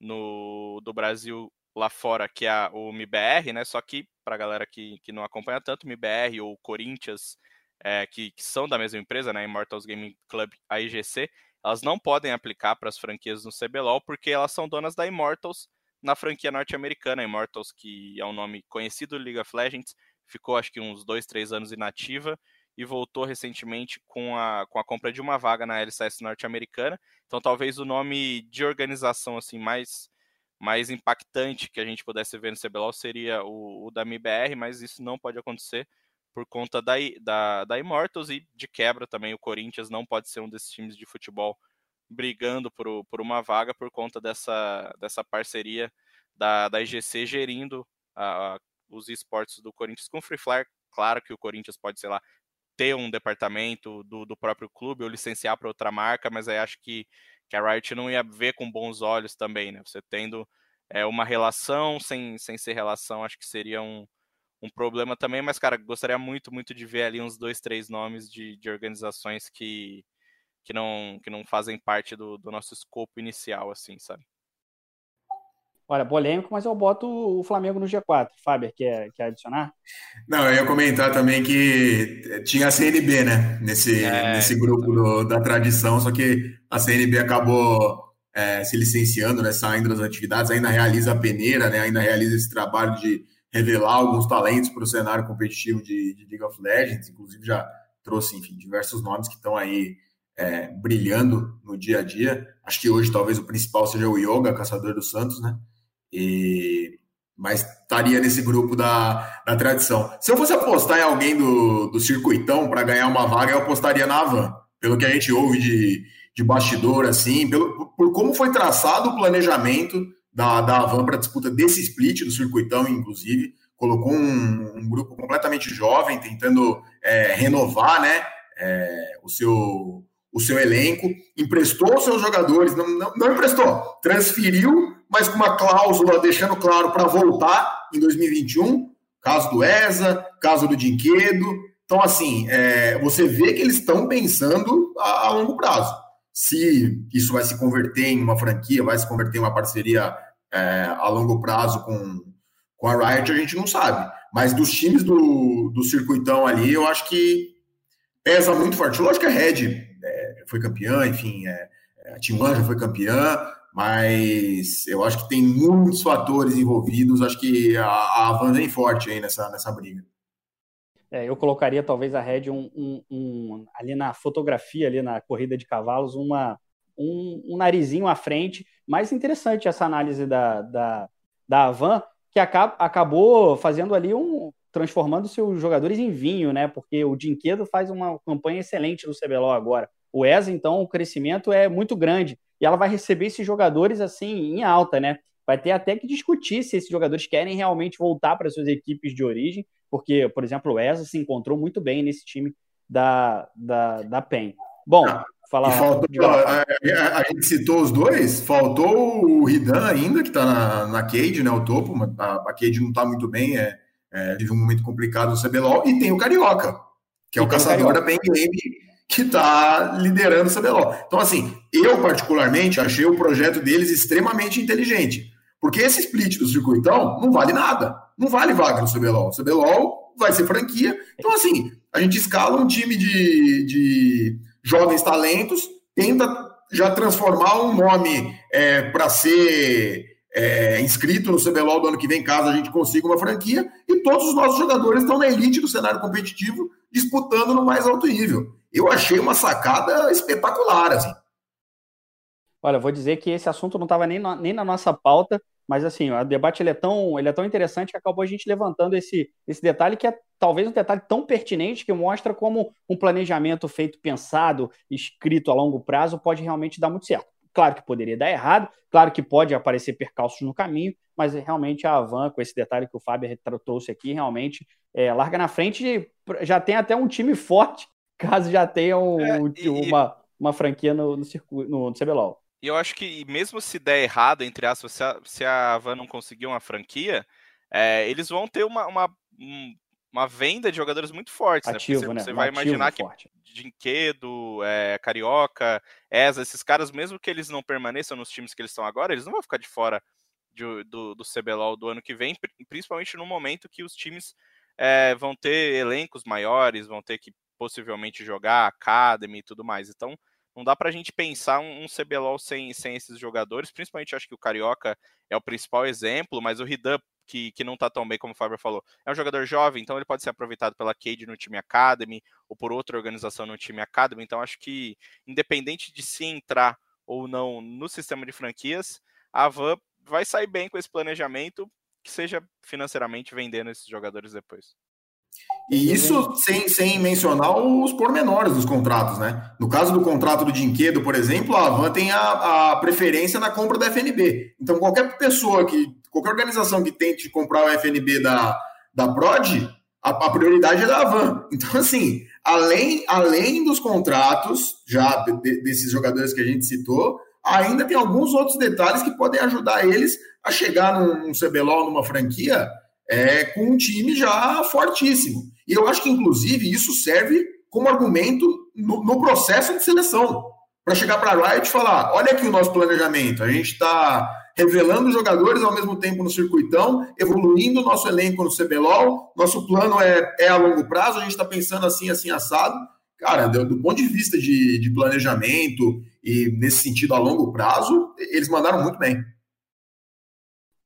no do Brasil lá fora, que é o MIBR, né? Só que para a galera que, que não acompanha tanto, MIBR ou Corinthians, é, que, que, são da mesma empresa, né? Immortals Gaming Club, a IGC, elas não podem aplicar para as franquias no CBLOL porque elas são donas da Immortals na franquia norte-americana. Immortals, que é um nome conhecido do League of Legends, ficou acho que uns dois, três anos inativa e voltou recentemente com a, com a compra de uma vaga na LCS norte-americana. Então talvez o nome de organização assim mais mais impactante que a gente pudesse ver no CBLOL seria o, o da MIBR, mas isso não pode acontecer por conta da, da, da Immortals e de quebra também o Corinthians não pode ser um desses times de futebol brigando por, por uma vaga por conta dessa, dessa parceria da, da IGC gerindo a, a, os esportes do Corinthians com o Free Fire. Claro que o Corinthians pode, sei lá, ter um departamento do, do próprio clube ou licenciar para outra marca, mas aí acho que, que a Riot não ia ver com bons olhos também, né? Você tendo é, uma relação sem, sem ser relação, acho que seria um, um problema também, mas, cara, gostaria muito, muito de ver ali uns dois, três nomes de, de organizações que, que, não, que não fazem parte do, do nosso escopo inicial, assim, sabe? Olha, polêmico, mas eu boto o Flamengo no G4. Faber, quer, quer adicionar? Não, eu ia comentar também que tinha a CNB, né? Nesse, é, nesse grupo do, da tradição, só que a CNB acabou é, se licenciando, né? Saindo das atividades, ainda realiza a peneira, né? Ainda realiza esse trabalho de revelar alguns talentos para o cenário competitivo de, de, League of Legends, inclusive já trouxe, enfim, diversos nomes que estão aí é, brilhando no dia a dia. Acho que hoje talvez o principal seja o Yoga, caçador dos Santos, né? E, mas estaria nesse grupo da, da tradição. Se eu fosse apostar em alguém do, do circuitão para ganhar uma vaga, eu apostaria na Avan. Pelo que a gente ouve de, de bastidor, assim, pelo, por como foi traçado o planejamento da, da Avan para a disputa desse split do circuitão, inclusive. Colocou um, um grupo completamente jovem, tentando é, renovar né, é, o, seu, o seu elenco. Emprestou seus jogadores, não, não, não emprestou, transferiu, mas com uma cláusula deixando claro para voltar em 2021. Caso do ESA, caso do Dinquedo. Então, assim, é, você vê que eles estão pensando a, a longo prazo se isso vai se converter em uma franquia, vai se converter em uma parceria é, a longo prazo com, com a Riot, a gente não sabe. Mas dos times do, do circuitão ali, eu acho que pesa muito forte. Lógico que a Red é, foi campeã, enfim, é, a Team One já foi campeã, mas eu acho que tem muitos fatores envolvidos. Acho que a, a Van vem forte aí nessa, nessa briga. É, eu colocaria talvez a Red um, um, um, ali na fotografia, ali na corrida de cavalos, uma, um, um narizinho à frente. Mais interessante essa análise da, da, da Avan, que acaba, acabou fazendo ali um. transformando seus jogadores em vinho, né? Porque o Dinquedo faz uma campanha excelente no CBLOL agora. O ESA, então, o crescimento é muito grande. E ela vai receber esses jogadores assim em alta, né? Vai ter até que discutir se esses jogadores querem realmente voltar para suas equipes de origem, porque, por exemplo, o ESA se encontrou muito bem nesse time da, da, da PEN. Bom, falar. Faltou, a, a, a, gente citou os dois, faltou o Ridan ainda, que está na, na Cade, né? O topo. A, a Cade não está muito bem, é, é, teve um momento complicado no CBLOL, e tem o Carioca, que é e o caçador o da Pen Game, que está liderando o CBLOL. Então, assim, eu particularmente achei o projeto deles extremamente inteligente. Porque esse split do circuitão não vale nada. Não vale vaga no CBLOL. O CBLOL vai ser franquia. Então, assim, a gente escala um time de, de jovens talentos, tenta já transformar um nome é, para ser é, inscrito no CBLOL do ano que vem, caso a gente consiga uma franquia, e todos os nossos jogadores estão na elite do cenário competitivo, disputando no mais alto nível. Eu achei uma sacada espetacular, assim. Olha, vou dizer que esse assunto não estava nem, nem na nossa pauta, Mas assim, o debate ele é, tão, ele é tão interessante que acabou a gente levantando esse, esse detalhe que é talvez um detalhe tão pertinente que mostra como um planejamento feito, pensado, escrito a longo prazo pode realmente dar muito certo. Claro que poderia dar errado, claro que pode aparecer percalços no caminho, mas realmente a Avan, com esse detalhe que o Fábio trouxe aqui, realmente é, larga na frente, já tem até um time forte, caso já tenha um, é, e... uma, uma franquia no, no, circuito, no, no CBLOL. E eu acho que mesmo se der errado, entre aspas, se a, se a Havan não conseguir uma franquia, é, eles vão ter uma, uma, uma venda de jogadores muito fortes. Ativo, né? Você, né? você vai imaginar que. Dinquedo, é, Carioca, Eza, esses caras, mesmo que eles não permaneçam nos times que eles estão agora, eles não vão ficar de fora de, do, do CBLOL do ano que vem, principalmente no momento que os times é, vão ter elencos maiores, vão ter que possivelmente jogar Academy e tudo mais. Então, não dá para a gente pensar um, um CBLOL sem, sem esses jogadores, principalmente acho que o Carioca é o principal exemplo, mas o Ridan, que, que não está tão bem como o Fábio falou, é um jogador jovem, então ele pode ser aproveitado pela Cade no time Academy ou por outra organização no time Academy, então acho que independente de se entrar ou não no sistema de franquias, a Van vai sair bem com esse planejamento, que seja financeiramente vendendo esses jogadores depois. E isso sem, sem mencionar os pormenores dos contratos, né? No caso do contrato do Dinquedo, por exemplo, a Avan tem a, a, preferência na compra da FNB. Então, qualquer pessoa que, qualquer organização que tente comprar o FNB da, da Prod, a, a prioridade é da Avan. Então, assim, além, além dos contratos, já de, desses jogadores que a gente citou, ainda tem alguns outros detalhes que podem ajudar eles a chegar num, num CBLOL, numa franquia, é, com um time já fortíssimo. E eu acho que, inclusive, isso serve como argumento no, no processo de seleção. Para chegar para Riot e falar: olha aqui o nosso planejamento, a gente está revelando jogadores ao mesmo tempo no circuitão, evoluindo o nosso elenco no CBLOL, nosso plano é, é a longo prazo, a gente está pensando assim, assim, assado. Cara, do, do ponto de vista de, de planejamento e nesse sentido a longo prazo, eles mandaram muito bem.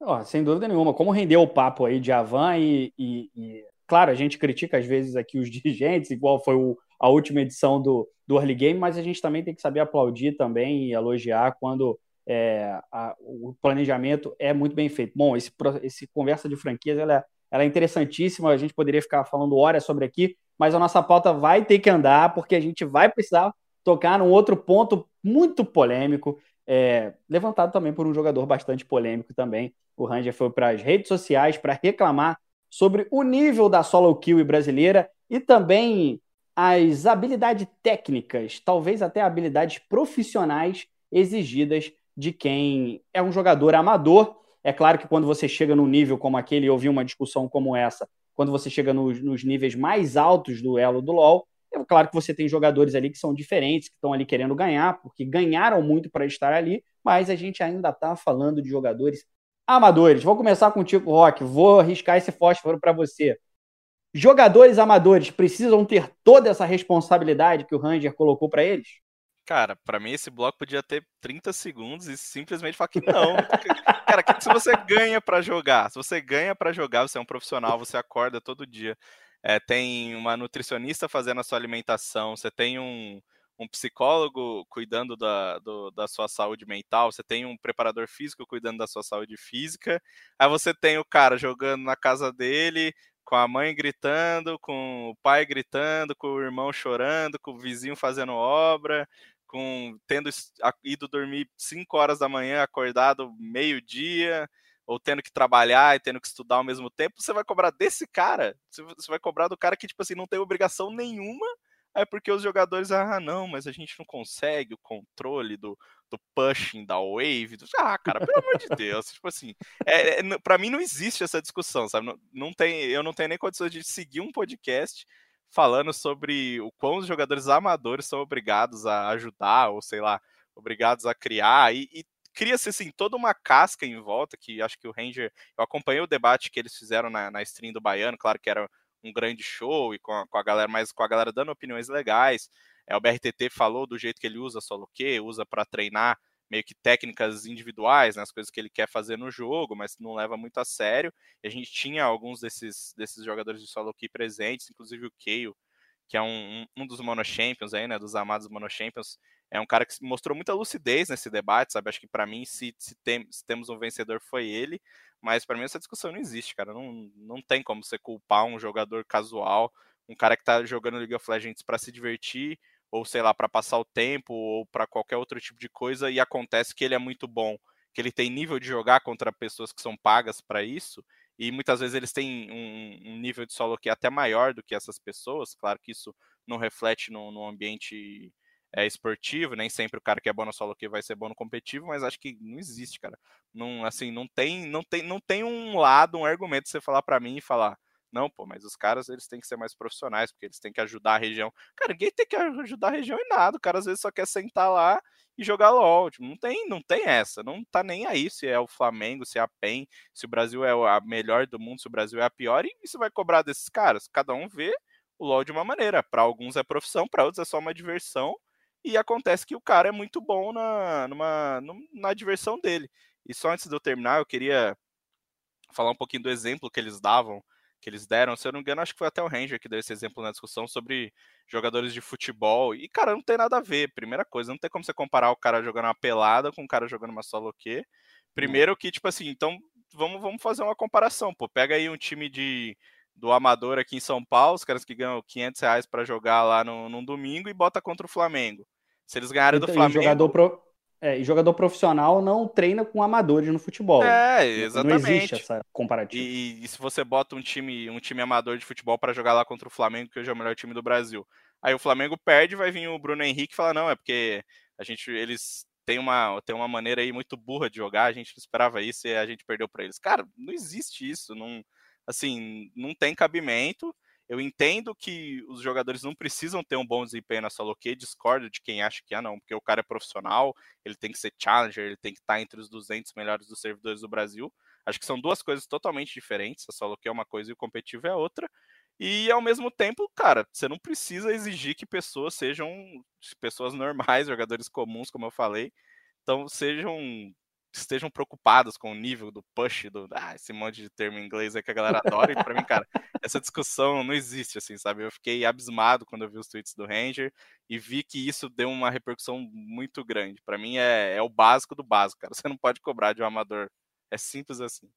Oh, sem dúvida nenhuma. Como rendeu o papo aí de Avan e, e, e, claro, a gente critica às vezes aqui os [LAUGHS] dirigentes, igual foi o, a última edição do, do Early Game, mas a gente também tem que saber aplaudir também e elogiar quando é, a, o planejamento é muito bem feito. Bom, esse, esse conversa de franquias ela é, ela é interessantíssima, a gente poderia ficar falando horas sobre aqui, mas a nossa pauta vai ter que andar, porque a gente vai precisar tocar num outro ponto muito polêmico, é, levantado também por um jogador bastante polêmico também. O Ranger foi para as redes sociais para reclamar sobre o nível da solo kill brasileira e também as habilidades técnicas, talvez até habilidades profissionais exigidas de quem é um jogador amador. É claro que quando você chega num nível como aquele, eu ouvi uma discussão como essa, quando você chega nos, nos níveis mais altos do elo do LoL, é claro que você tem jogadores ali que são diferentes, que estão ali querendo ganhar, porque ganharam muito para estar ali, mas a gente ainda está falando de jogadores amadores. Vou começar contigo, Rock. Vou arriscar esse fósforo para você. Jogadores amadores precisam ter toda essa responsabilidade que o Ranger colocou para eles? Cara, para mim esse bloco podia ter 30 segundos e simplesmente falar que não. [LAUGHS] Cara, que se você ganha para jogar, se você ganha para jogar, você é um profissional, você acorda todo dia é, tem uma nutricionista fazendo a sua alimentação, você tem um, um psicólogo cuidando da, do, da sua saúde mental, você tem um preparador físico cuidando da sua saúde física, aí você tem o cara jogando na casa dele, com a mãe gritando, com o pai gritando, com o irmão chorando, com o vizinho fazendo obra, com tendo ido dormir 5 horas da manhã, acordado meio-dia, ou tendo que trabalhar e tendo que estudar ao mesmo tempo, você vai cobrar desse cara, você vai cobrar do cara que, tipo assim, não tem obrigação nenhuma, é porque os jogadores, ah, não, mas a gente não consegue o controle do, do pushing, da wave, do... ah, cara, pelo amor de Deus, tipo assim, é, é, para mim não existe essa discussão, sabe, não, não tem, eu não tenho nem condições de seguir um podcast falando sobre o quão os jogadores amadores são obrigados a ajudar, ou sei lá, obrigados a criar, e, e cria-se assim toda uma casca em volta que acho que o Ranger eu acompanhei o debate que eles fizeram na, na stream do Baiano claro que era um grande show e com a, com a galera mas com a galera dando opiniões legais é, o BRTT falou do jeito que ele usa solo que usa para treinar meio que técnicas individuais, né, as coisas que ele quer fazer no jogo, mas não leva muito a sério. E a gente tinha alguns desses, desses jogadores de solo key presentes, inclusive o Keio, que é um, um dos Mono Champions aí, né, dos amados Mono Champions, é um cara que mostrou muita lucidez nesse debate, sabe? Acho que para mim, se, se, tem, se, temos um vencedor, foi ele. Mas para mim essa discussão não existe, cara. Não, não tem como você culpar um jogador casual, um cara que tá jogando League of Legends para se divertir, ou sei lá, para passar o tempo, ou para qualquer outro tipo de coisa, e acontece que ele é muito bom, que ele tem nível de jogar contra pessoas que são pagas para isso, e muitas vezes eles têm um, um, nível de solo que é até maior do que essas pessoas. Claro que isso não reflete no, no ambiente é, esportivo, nem sempre o cara que é bom no solo que vai ser bom no competitivo, mas acho que não existe, cara. Não, assim, não tem, não tem, não tem um lado, um argumento você falar para mim e falar, não, pô, mas os caras eles têm que ser mais profissionais, porque eles têm que ajudar a região. Cara, ninguém tem que ajudar a região em nada. O cara às vezes só quer sentar lá e jogar LOL. Tipo, não tem, não tem essa. Não tá nem aí se é o Flamengo, se é a PEN, se o Brasil é a melhor do mundo, se o Brasil é a pior, e você vai cobrar desses caras. Cada um vê o LoL de uma maneira. Para alguns é profissão, para outros é só uma diversão. E acontece que o cara é muito bom na, numa, na diversão dele. E só antes de eu terminar, eu queria falar um pouquinho do exemplo que eles davam, que eles deram. Se eu não me engano, acho que foi até o Ranger que deu esse exemplo na discussão sobre jogadores de futebol. E, cara, não tem nada a ver. Primeira coisa, não tem como você comparar o cara jogando uma pelada com o cara jogando uma solo Q. Primeiro que, tipo assim, então vamos, vamos fazer uma comparação, pô. Pega aí um time de do Amador aqui em São Paulo, os caras que ganham 500 reais para jogar lá no, num domingo e bota contra o Flamengo. Se eles ganharem então, do Flamengo. E jogador, pro... é, e jogador profissional não treina com amadores no futebol. É, exatamente. Não existe essa comparativa. E, e se você bota um time, um time amador de futebol para jogar lá contra o Flamengo, que hoje é o melhor time do Brasil. Aí o Flamengo perde, vai vir o Bruno Henrique e falar: não, é porque a gente, eles têm uma, têm uma maneira aí muito burra de jogar, a gente não esperava isso e a gente perdeu para eles. Cara, não existe isso. Não assim, não tem cabimento. Eu entendo que os jogadores não precisam ter um bom desempenho na solo queue, discordo de quem acha que ah não, porque o cara é profissional, ele tem que ser challenger, ele tem que estar entre os 200 melhores dos servidores do Brasil. Acho que são duas coisas totalmente diferentes, a solo queue é uma coisa e o competitivo é outra. E ao mesmo tempo, cara, você não precisa exigir que pessoas sejam pessoas normais, [LAUGHS] jogadores comuns, como eu falei, então sejam estejam preocupados com o nível do push, do ah, esse monte de termo em inglês aí que a galera adora. E pra mim, cara, essa discussão não existe, assim, sabe? Eu fiquei abismado quando eu vi os tweets do Ranger e vi que isso deu uma repercussão muito grande. Para mim é, é o básico do básico, cara. [LAUGHS] Você não pode cobrar de um amador. É simples assim.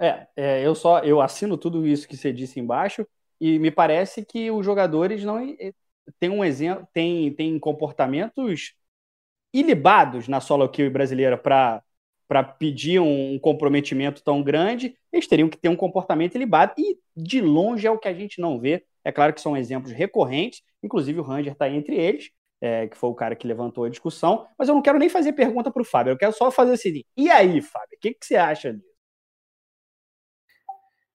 É, é, eu só eu assino tudo isso que você disse embaixo e me parece que os jogadores não têm um exemplo, tem, tem comportamentos ilibados na solo queue brasileira para para pedir um comprometimento tão grande, eles teriam que ter um comportamento ilibado, e de longe é o que a gente não vê. É claro que são exemplos recorrentes, inclusive o Ranger está entre eles, é, que foi o cara que levantou a discussão, mas eu não quero nem fazer pergunta para o Fábio, eu quero só fazer assim, e aí, Fábio, o que, que você acha disso?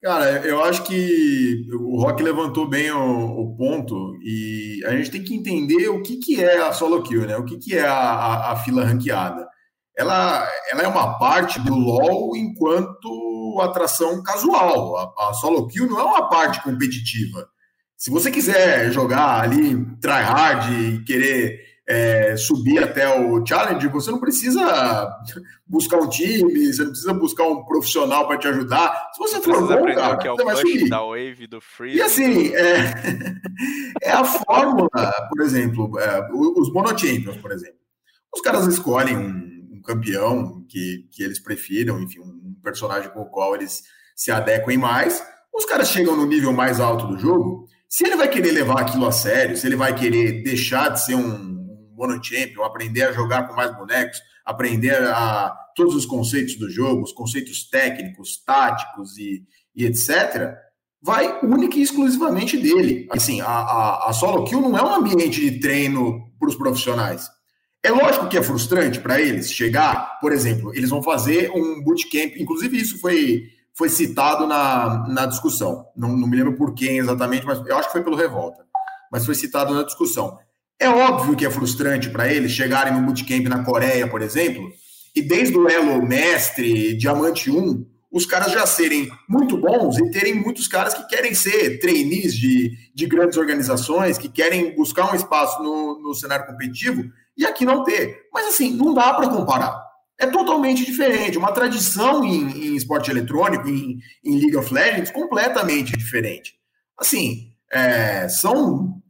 Cara, eu acho que o Rock levantou bem o, o, ponto e a gente tem que entender o que, que é a solo kill, né? O que, que é a, a, a fila ranqueada ela, ela é uma parte do LoL enquanto atração casual. A, a solo kill não é uma parte competitiva. Se você quiser jogar ali, tryhard e querer é, subir até o challenge, você não precisa buscar um time, você não precisa buscar um profissional para te ajudar. Se você for bom, cara, que é o você vai subir. Da wave, do free, e assim, é, [LAUGHS] é a fórmula, por exemplo, é, os monochampions, por exemplo. Os caras escolhem um campeão que, que eles prefiram, enfim, um personagem com o qual eles se adequem mais. Os caras chegam no nível mais alto do jogo. Se ele vai querer levar aquilo a sério, se ele vai querer deixar de ser um mono champion, aprender a jogar com mais bonecos, aprender a todos os conceitos do jogo, os conceitos técnicos, táticos e, e etc., vai única e exclusivamente dele. Assim, a, a, a solo kill não é um ambiente de treino para os profissionais. É lógico que é frustrante para eles chegar, por exemplo, eles vão fazer um bootcamp, inclusive isso foi, foi citado na, na discussão. Não, não me lembro por quem exatamente, mas eu acho que foi pelo Revolta. Mas foi citado na discussão. É óbvio que é frustrante para eles chegarem no bootcamp na Coreia, por exemplo, e desde o elo mestre, diamante 1, os caras já serem muito bons e terem muitos caras que querem ser trainees de, de grandes organizações, que querem buscar um espaço no, no cenário competitivo e aqui não ter. Mas assim, não dá para comparar. É totalmente diferente. Uma tradição em, em esporte eletrônico, em, em, League of Legends, completamente diferente. Assim, é, são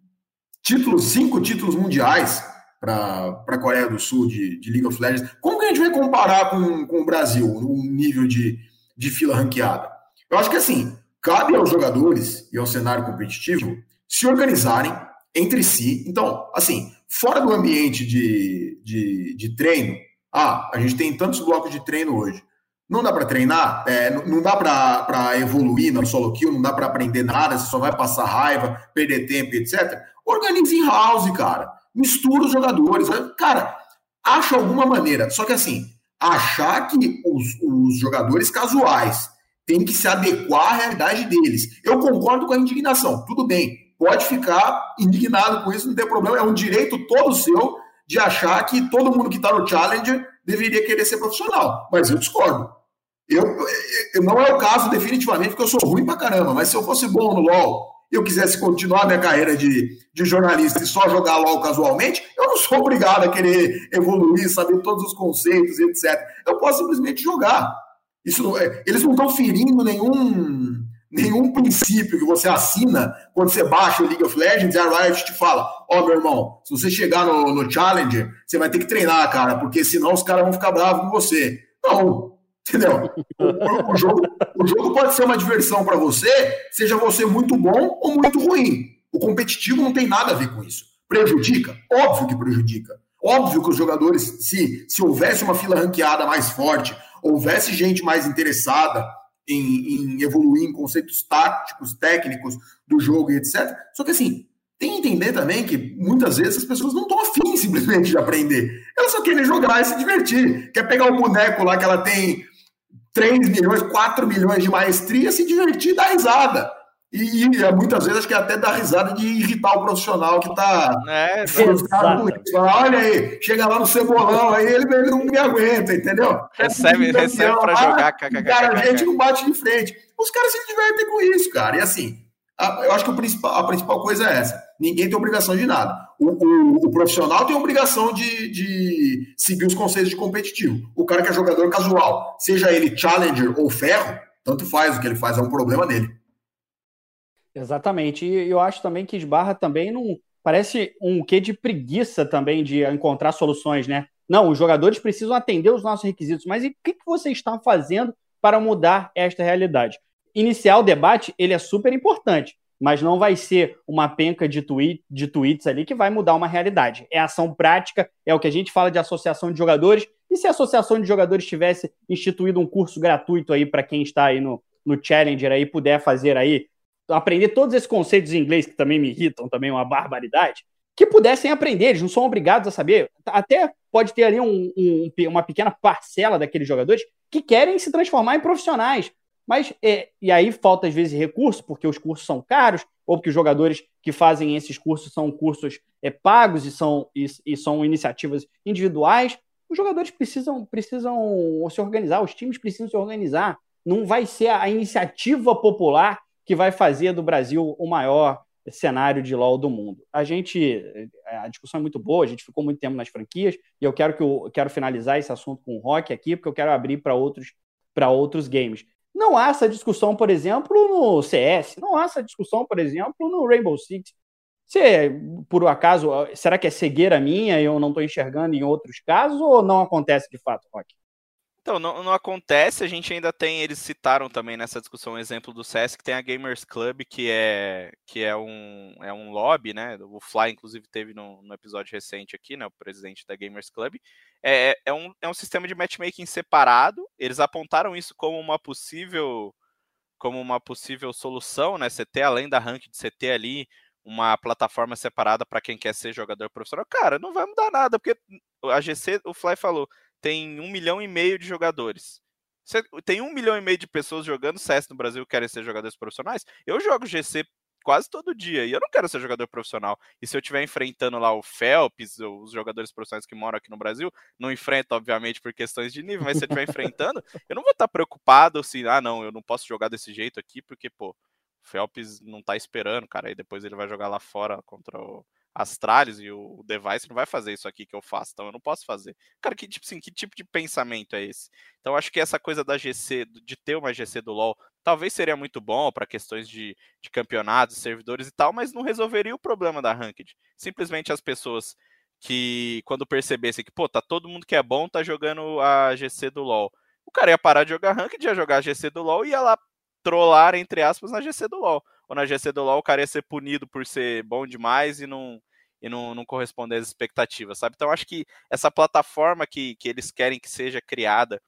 títulos, cinco títulos mundiais para a Coreia do Sul de, de, League of Legends. Como que a gente vai comparar com, com o Brasil, no nível de, de fila ranqueada? Eu acho que assim, cabe aos jogadores e ao cenário competitivo se organizarem entre si. Então, assim, fora do ambiente de, de, de treino, ah, a gente tem tantos blocos de treino hoje. Não dá para treinar, é, não dá para evoluir no solo kill, não dá para aprender nada, você só vai passar raiva, perder tempo, etc. Organize em house, cara mistura os jogadores. Cara, acha alguma maneira. Só que assim, achar que os, os jogadores casuais têm que se adequar à realidade deles. Eu concordo com a indignação. Tudo bem, pode ficar indignado com isso, não tem problema. É um direito todo seu de achar que todo mundo que está no Challenger deveria querer ser profissional. Mas eu discordo. Eu, eu, não é o caso definitivamente, porque eu sou ruim pra caramba, mas se eu fosse bom no LoL eu quisesse continuar minha carreira de, de jornalista e só jogar LOL casualmente, eu não sou obrigado a querer evoluir, saber todos os conceitos, etc. Eu posso simplesmente jogar. Isso é, eles não estão ferindo nenhum, nenhum princípio que você assina quando você baixa o League of Legends a Riot te fala: Ó, oh, meu irmão, se você chegar no, no Challenger, você vai ter que treinar, cara, porque senão os caras vão ficar bravos com você. Não, [LAUGHS] Entendeu? O, o, jogo, o jogo pode ser uma diversão para você, seja você muito bom ou muito ruim. O competitivo não tem nada a ver com isso. Prejudica? Óbvio que prejudica. Óbvio que os jogadores, se, se houvesse uma fila ranqueada mais forte, houvesse gente mais interessada em, em evoluir em conceitos táticos, técnicos do jogo e etc. Só que assim, tem que entender também que muitas vezes as pessoas não estão afim simplesmente de aprender. Elas só querem jogar e se divertir. Quer pegar o boneco lá que ela tem 3 milhões, 4 milhões de maestria, se divertir e dar risada. E, e, muitas vezes acho que até dá risada de irritar o profissional que está é, frustrado com isso. Olha aí, chega lá no cebolão, aí ele, ele não me aguenta, entendeu? Recebe, é recebe para jogar. Cara, a gente não bate de frente. Os caras se divertem com isso, cara. E assim, eu acho que a principal, a principal coisa é essa. Ninguém tem obrigação de nada. O, o, o profissional tem obrigação de, de, seguir os conceitos de competitivo. O cara que é jogador casual, seja ele challenger ou ferro, tanto faz o que ele faz, é um problema dele. Exatamente. E eu acho também que esbarra também num. Parece um quê de preguiça também de encontrar soluções, né? Não, os jogadores precisam atender os nossos requisitos, mas e o que, que você está fazendo para mudar esta realidade? iniciar o debate, ele é super importante, mas não vai ser uma penca de, tweet, de tweets ali que vai mudar uma realidade. É ação prática, é o que a gente fala de associação de jogadores. E se a associação de jogadores tivesse instituído um curso gratuito aí para quem está aí no, no Challenger aí, puder fazer aí, aprender todos esses conceitos em inglês que também me irritam, também é uma barbaridade, que pudessem aprender, eles não são obrigados a saber. Até pode ter ali um, um, uma pequena parcela daqueles jogadores que querem se transformar em profissionais. Mas, é, e aí falta às vezes recurso, porque os cursos são caros, ou porque os jogadores que fazem esses cursos são cursos é, pagos e são, e, e, são iniciativas individuais. Os jogadores precisam, precisam se organizar, os times precisam se organizar. Não vai ser a iniciativa popular que vai fazer do Brasil o maior cenário de LoL do mundo. A gente, a discussão é muito boa, a gente ficou muito tempo nas franquias, e eu quero que eu quero finalizar esse assunto com o Rock aqui, porque eu quero abrir para outros para outros games. Não há essa discussão, por exemplo, no CS, não há essa discussão, por exemplo, no Rainbow Six. Se, por acaso, será que é cegueira minha e eu não estou enxergando em outros casos ou não acontece de fato, Rock? Então, não, não, acontece, a gente ainda tem, eles citaram também nessa discussão um exemplo do CS, que tem a Gamers Club, que é, que é, um, é um lobby, né? O Fly, inclusive, teve no, no episódio recente aqui, né? O presidente da Gamers Club. É, é, é, um, é um sistema de matchmaking separado, eles apontaram isso como uma possível como uma possível solução, né? Você ter, além da rank de CT ali, uma plataforma separada para quem quer ser jogador profissional. Cara, não vai mudar nada, porque a GC, o Fly falou, tem um milhão e meio de jogadores. Você tem um milhão e meio de pessoas jogando CS no Brasil que querem ser jogadores profissionais. Eu jogo GC quase todo dia e eu não quero ser jogador profissional. E se eu estiver enfrentando lá o Phelps, os jogadores profissionais que moram aqui no Brasil, não enfrento, obviamente, por questões de nível, mas se eu estiver enfrentando, [LAUGHS] eu não vou estar preocupado se, ah, não, eu não posso jogar desse jeito aqui, porque, pô, o Phelps não tá esperando, cara, e depois ele vai jogar lá fora contra o Astralis e o device não vai fazer isso aqui que eu faço, então eu não posso fazer. Cara, que tipo, assim, que tipo de pensamento é esse? Então acho que essa coisa da GC, de ter uma GC do LoL, talvez seria muito bom para questões de, de campeonatos, servidores e tal, mas não resolveria o problema da Ranked. Simplesmente as pessoas que quando percebesse que, pô, tá todo mundo que é bom tá jogando a GC do LoL. O cara ia parar de jogar Ranked, ia jogar a GC do LoL e ia lá trollar, entre aspas, na GC do LoL. Ou na GC do LoL o cara ia ser punido por ser bom demais e não, e não, não corresponder às expectativas, sabe? Então acho que essa plataforma que, que eles querem que seja criada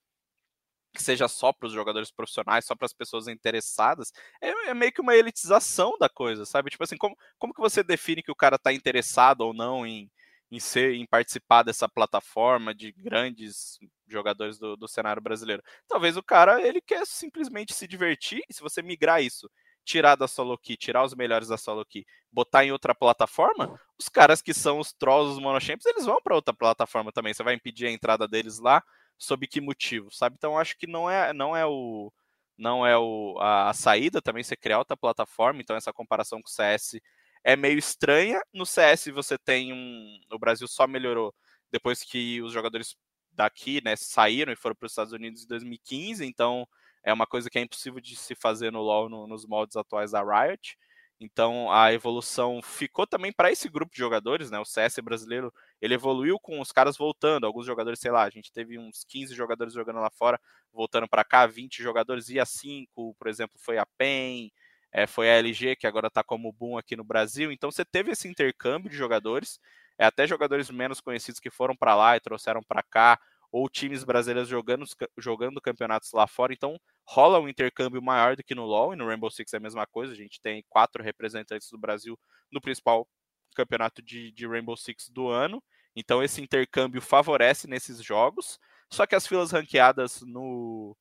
que seja só para os jogadores profissionais, só para as pessoas interessadas, é, é, meio que uma elitização da coisa, sabe? Tipo assim, como, como que você define que o cara está interessado ou não em, em ser, em participar dessa plataforma de grandes jogadores do, do cenário brasileiro? Talvez o cara ele quer simplesmente se divertir, e se você migrar isso tirar da solo key, tirar os melhores da solo key, botar em outra plataforma, os caras que são os trolls, os monochamps, eles vão para outra plataforma também. Você vai impedir a entrada deles lá, sob que motivo, sabe? Então acho que não é, não é o não é o, a, a, saída também você criar outra plataforma, então essa comparação com o CS é meio estranha. No CS você tem um, o Brasil só melhorou depois que os jogadores daqui, né, saíram e foram para os Estados Unidos em 2015, então é uma coisa que é impossível de se fazer no LoL no, nos moldes atuais da Riot. Então a evolução ficou também para esse grupo de jogadores, né? O CS brasileiro, ele evoluiu com os caras voltando, alguns jogadores, sei lá, a gente teve uns 15 jogadores jogando lá fora, voltando para cá, 20 jogadores e a 5, por exemplo, foi a PEN, é, foi a LG, que agora está como boom aqui no Brasil. Então você teve esse intercâmbio de jogadores, é, até jogadores menos conhecidos que foram para lá e trouxeram para cá, ou times brasileiros jogando, jogando campeonatos lá fora. Então rola um intercâmbio maior do que no LoL, e no Rainbow Six é a mesma coisa. A gente tem quatro representantes do Brasil no principal campeonato de, de Rainbow Six do ano. Então esse intercâmbio favorece nesses jogos. Só que as filas ranqueadas no,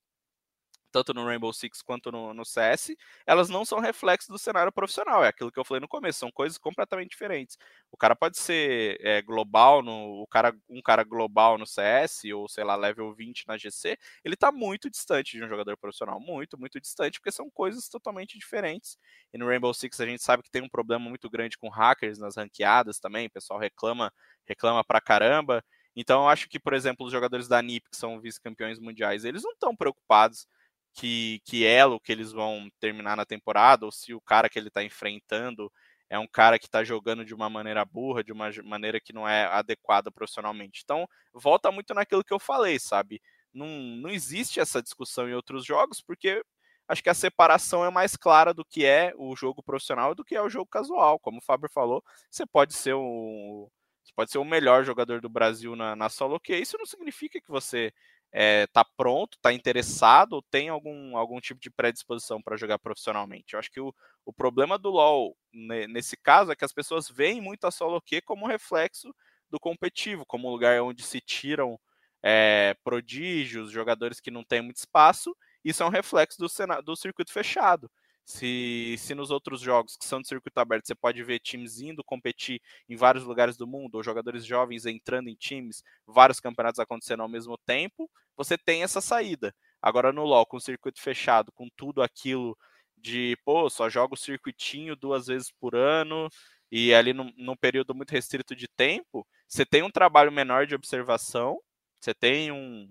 tanto no Rainbow Six quanto no, no, CS, elas não são reflexos do cenário profissional. É aquilo que eu falei no começo, são coisas completamente diferentes. O cara pode ser é, global, no, o cara, um cara global no CS, ou sei lá, level 20 na GC, ele está muito distante de um jogador profissional. Muito, muito distante, porque são coisas totalmente diferentes. E no Rainbow Six a gente sabe que tem um problema muito grande com hackers nas ranqueadas também, o pessoal reclama, reclama pra caramba. Então, eu acho que, por exemplo, os jogadores da NiP, que são vice-campeões mundiais, eles não estão preocupados que, que elo que eles vão terminar na temporada, ou se o cara que ele está enfrentando é um cara que está jogando de uma maneira burra, de uma maneira que não é adequada profissionalmente. Então, volta muito naquilo que eu falei, sabe? Não, não existe essa discussão em outros jogos, porque acho que a separação é mais clara do que é o jogo profissional e do que é o jogo casual. Como o Fábio falou, você pode ser o, você pode ser o melhor jogador do Brasil na, na solo que isso não significa que você está é, tá pronto, está interessado ou tem algum, algum tipo de predisposição para jogar profissionalmente. Eu acho que o, o problema do LoL nesse caso é que as pessoas veem muito a solo Q como reflexo do competitivo, como um lugar onde se tiram é, prodígios, jogadores que não têm muito espaço. Isso é um reflexo do, do circuito fechado. Se, se nos outros jogos que são de circuito aberto você pode ver times indo competir em vários lugares do mundo, ou jogadores jovens entrando em times, vários campeonatos acontecendo ao mesmo tempo, você tem essa saída. Agora no LoL, com o circuito fechado, com tudo aquilo de, pô, só joga o circuitinho duas vezes por ano, e ali num, num período muito restrito de tempo, você tem um trabalho menor de observação, você tem um,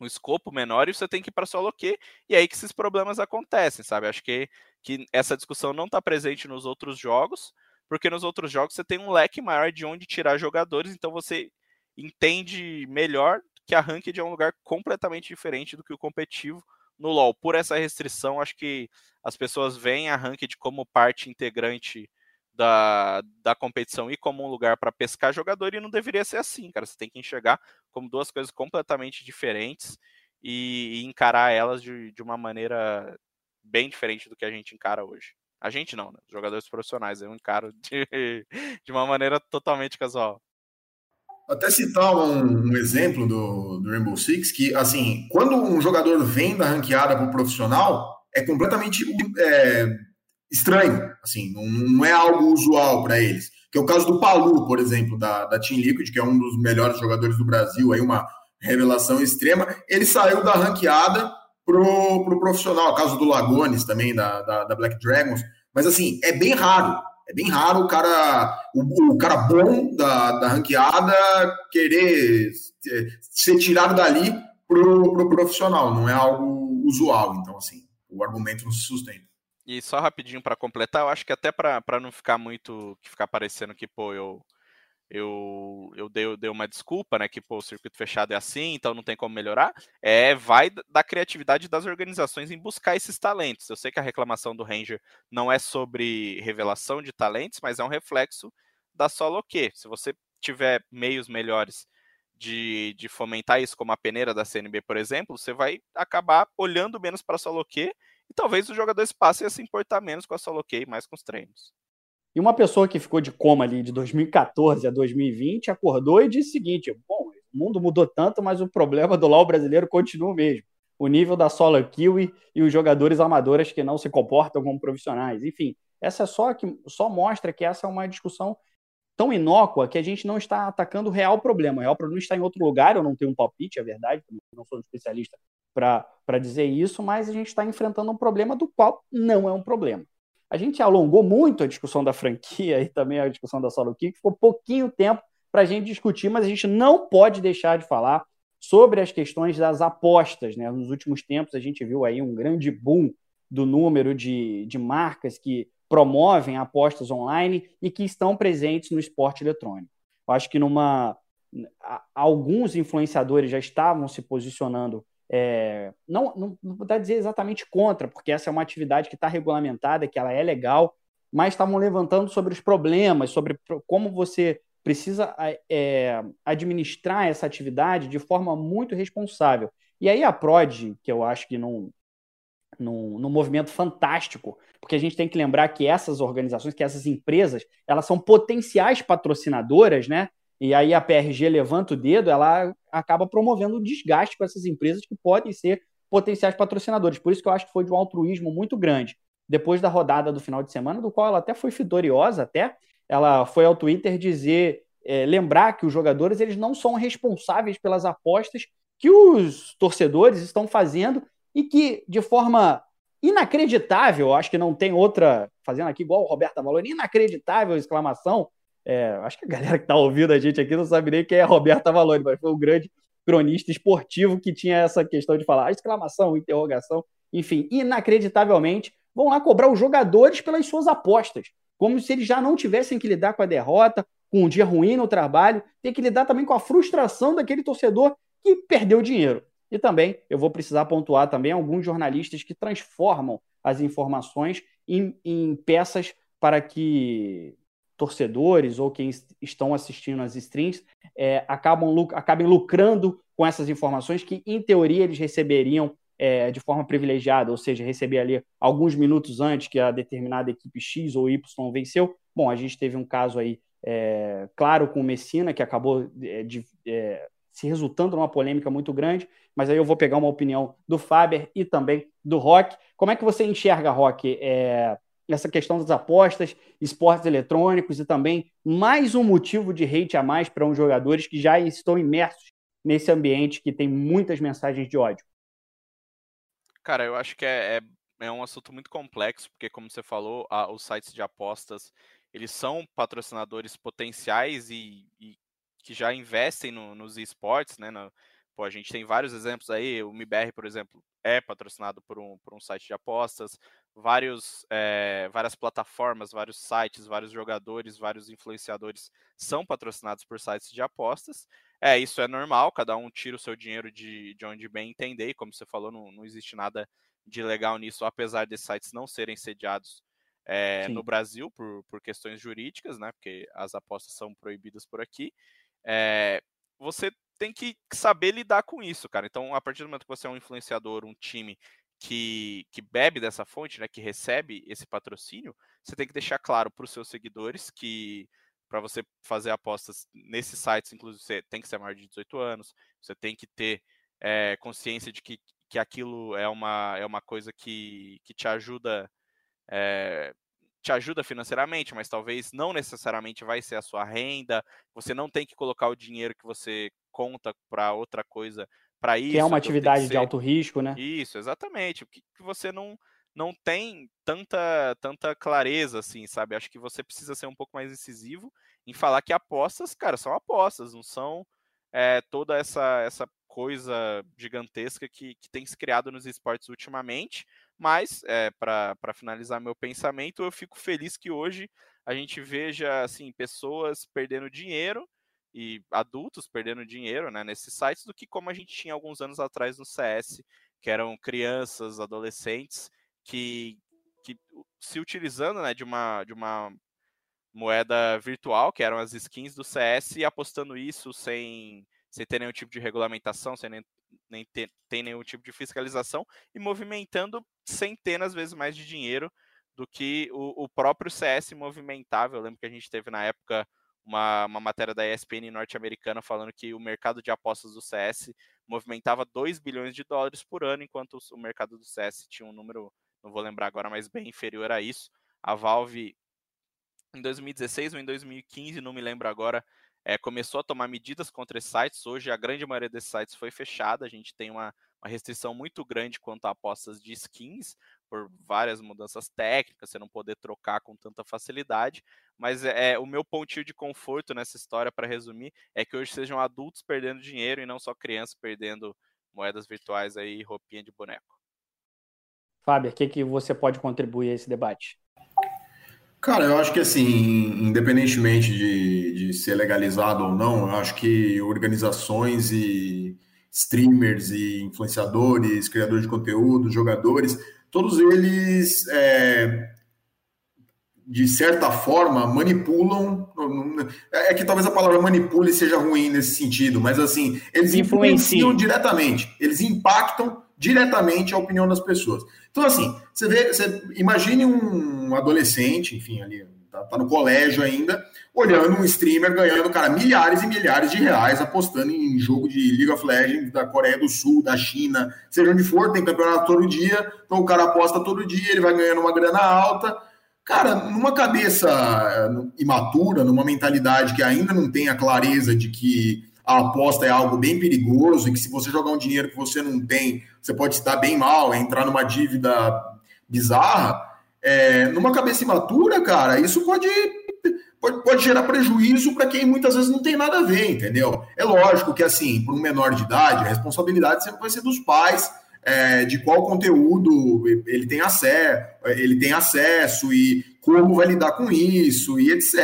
um escopo menor e você tem que ir para solo Q, e é aí que esses problemas acontecem, sabe? Acho que, que essa discussão não está presente nos outros jogos, porque nos outros jogos você tem um leque maior de onde tirar jogadores, então você entende melhor que a Ranked é um lugar completamente diferente do que o competitivo no LoL. Por essa restrição, acho que as pessoas veem a Ranked como parte integrante da, da competição e como um lugar para pescar jogador, e não deveria ser assim, cara. Você tem que enxergar como duas coisas completamente diferentes e, e encarar elas de, de uma maneira bem diferente do que a gente encara hoje. A gente não, né? Jogadores profissionais, eu encaro de, [LAUGHS] de uma maneira totalmente casual. Até citar um, um exemplo do, do, Rainbow Six, que, assim, quando um jogador vem da ranqueada para o profissional, é completamente é, estranho, assim, não, não, é algo usual para eles. Que é o caso do Palu, por exemplo, da, da Team Liquid, que é um dos melhores jogadores do Brasil, aí uma revelação extrema. Ele saiu da ranqueada pro, pro profissional, caso do Lagones também, da, da, da Black Dragons. Mas, assim, é bem raro é bem raro o cara, o, o cara bom da, da ranqueada querer ser tirado dali pro, pro profissional, não é algo usual. Então, assim, o argumento não se sustenta. E só rapidinho para completar, eu acho que até para não ficar muito, que ficar parecendo que, pô, eu, eu, eu dei, eu dei uma desculpa, né? Que pô, o circuito fechado é assim, então não tem como melhorar. É, vai da criatividade das organizações em buscar esses talentos. Eu sei que a reclamação do Ranger não é sobre revelação de talentos, mas é um reflexo da solo que. Se você tiver meios melhores de, de fomentar isso, como a peneira da CNB, por exemplo, você vai acabar olhando menos para solo que e talvez os jogadores passem a se importar menos com a solo que e mais com os treinos. E uma pessoa que ficou de coma ali de 2014 a 2020 acordou e disse o seguinte: bom, o mundo mudou tanto, mas o problema do LoL brasileiro continua o mesmo. O nível da solo kiwi e os jogadores amadores que não se comportam como profissionais. Enfim, essa é só que só mostra que essa é uma discussão tão inócua que a gente não está atacando o real problema. O real problema está em outro lugar, eu não tenho um palpite, é verdade, não sou um especialista para dizer isso, mas a gente está enfrentando um problema do qual não é um problema. A gente alongou muito a discussão da franquia [LAUGHS] e também a discussão da solo kick, ficou pouquinho tempo para a gente discutir, mas a gente não pode deixar de falar sobre as questões das apostas. Né? Nos últimos tempos, a gente viu aí um grande boom do número de, de marcas que promovem apostas online e que estão presentes no esporte eletrônico. Eu acho que numa alguns influenciadores já estavam se posicionando é, não, não, não vou dizer exatamente contra, porque essa é uma atividade que está regulamentada, que ela é legal, mas estavam levantando sobre os problemas, sobre como você precisa é, administrar essa atividade de forma muito responsável. E aí a PROD, que eu acho que num, num, num movimento fantástico, porque a gente tem que lembrar que essas organizações, que essas empresas, elas são potenciais patrocinadoras, né? E aí a PRG levanta o dedo, ela acaba promovendo um desgaste com essas empresas que podem ser potenciais patrocinadores. Por isso que eu acho que foi de um altruísmo muito grande. Depois da rodada do final de semana, do qual ela até foi fidoriosa, até ela foi ao Twitter dizer, é, lembrar que os jogadores eles não são responsáveis pelas apostas que os torcedores estão fazendo e que de forma inacreditável, acho que não tem outra, fazendo aqui igual o Roberto Valori, inacreditável exclamação, é, acho que a galera que está ouvindo a gente aqui não sabe nem quem é Roberta Valori, mas foi o grande cronista esportivo que tinha essa questão de falar exclamação, interrogação, enfim, inacreditavelmente, vão lá cobrar os jogadores pelas suas apostas, como se eles já não tivessem que lidar com a derrota, com um dia ruim no trabalho, tem que lidar também com a frustração daquele torcedor que perdeu dinheiro. E também eu vou precisar pontuar também alguns jornalistas que transformam as informações em, em peças para que torcedores ou quem estão assistindo as streams é, acabam acabem lucrando com essas informações que, em teoria, eles receberiam é, de forma privilegiada, ou seja, receber ali alguns minutos antes que a determinada equipe X ou Y venceu. Bom, a gente teve um caso aí, é, claro, com o Messina, que acabou é, de, é, se resultando numa polêmica muito grande, mas aí eu vou pegar uma opinião do Faber e também do Rock. Como é que você enxerga, Rock, é, essa questão das apostas, esportes eletrônicos e também mais um motivo de hate a mais para uns jogadores que já estão imersos nesse ambiente que tem muitas mensagens de ódio? Cara, eu acho que é, é, é um assunto muito complexo, porque como você falou, a, os sites de apostas, eles são patrocinadores potenciais e, e que já investem no, nos esportes, né? No, pô, a gente tem vários exemplos aí, o MIBR, por exemplo, é patrocinado por um, por um site de apostas, vários, é, várias plataformas, vários sites, vários jogadores, vários influenciadores são patrocinados por sites de apostas. É, isso é normal, cada um tira o seu dinheiro de, de onde bem entender, e como você falou, não, não existe nada de legal nisso, apesar desses sites não serem sediados é, no Brasil por, por questões jurídicas, né? Porque as apostas são proibidas por aqui. É, você tem que saber lidar com isso, cara. Então, a partir do momento que você é um influenciador, um time que, que bebe dessa fonte, né, que recebe esse patrocínio, você tem que deixar claro para os seus seguidores que para você fazer apostas nesses sites, inclusive, você tem que ser maior de 18 anos, você tem que ter é, consciência de que, que aquilo é uma, é uma coisa que, que te ajuda é, te ajuda financeiramente, mas talvez não necessariamente vai ser a sua renda. Você não tem que colocar o dinheiro que você conta para outra coisa para isso. Que é uma atividade ser... de alto risco, né? Isso, exatamente. Que, que você não não tem tanta tanta clareza assim, sabe? Acho que você precisa ser um pouco mais incisivo em falar que apostas, cara, são apostas, não são é, toda essa essa coisa gigantesca que, que tem se criado nos esportes ultimamente. Mas, é, para finalizar meu pensamento, eu fico feliz que hoje a gente veja assim pessoas perdendo dinheiro e adultos perdendo dinheiro né, nesses sites do que como a gente tinha alguns anos atrás no CS, que eram crianças, adolescentes que, que se utilizando né, de, uma, de uma moeda virtual, que eram as skins do CS, e apostando isso sem, sem ter nenhum tipo de regulamentação, sem nem, nem ter, ter nenhum tipo de fiscalização, e movimentando centenas vezes mais de dinheiro do que o, o próprio CS movimentava. Eu lembro que a gente teve na época uma, uma matéria da ESPN norte-americana falando que o mercado de apostas do CS movimentava 2 bilhões de dólares por ano, enquanto o mercado do CS tinha um número, não vou lembrar agora, mas bem inferior a isso. A Valve, em 2016 ou em 2015, não me lembro agora, é, começou a tomar medidas contra esses sites. Hoje, a grande maioria desses sites foi fechada. A gente tem uma, uma restrição muito grande quanto a apostas de skins, por várias mudanças técnicas, você não poder trocar com tanta facilidade. Mas é, é o meu pontinho de conforto nessa história, para resumir, é que hoje sejam adultos perdendo dinheiro e não só crianças perdendo moedas virtuais aí, roupinha de boneco. Fábio, o que, que você pode contribuir a esse debate? Cara, eu acho que assim, independentemente de, de ser legalizado ou não, eu acho que organizações e streamers e influenciadores, criadores de conteúdo, jogadores, todos eles, é, de certa forma, manipulam. É que talvez a palavra manipule seja ruim nesse sentido, mas assim, eles influenciam diretamente, eles impactam diretamente a opinião das pessoas. Então, assim, você vê, você imagine um adolescente, enfim, ali tá, tá, no colégio ainda, olhando um streamer ganhando, cara, milhares e milhares de reais apostando em jogo de League of Legends da Coreia do Sul, da China, seja onde for, tem campeonato todo dia, então o cara aposta todo dia, ele vai ganhando uma grana alta. Cara, numa cabeça eh, imatura, numa mentalidade que ainda não tem a clareza de que a aposta é algo bem perigoso e que se você jogar um dinheiro que você não tem, você pode se dar bem mal, entrar numa dívida bizarra, é, numa cabeça imatura, cara, isso pode, pode, pode gerar prejuízo para quem muitas vezes não tem nada a ver, entendeu? É lógico que, assim, para um menor de idade, a responsabilidade sempre vai ser dos pais, é, de qual conteúdo ele tem acesso, ele tem acesso e como vai lidar com isso e etc.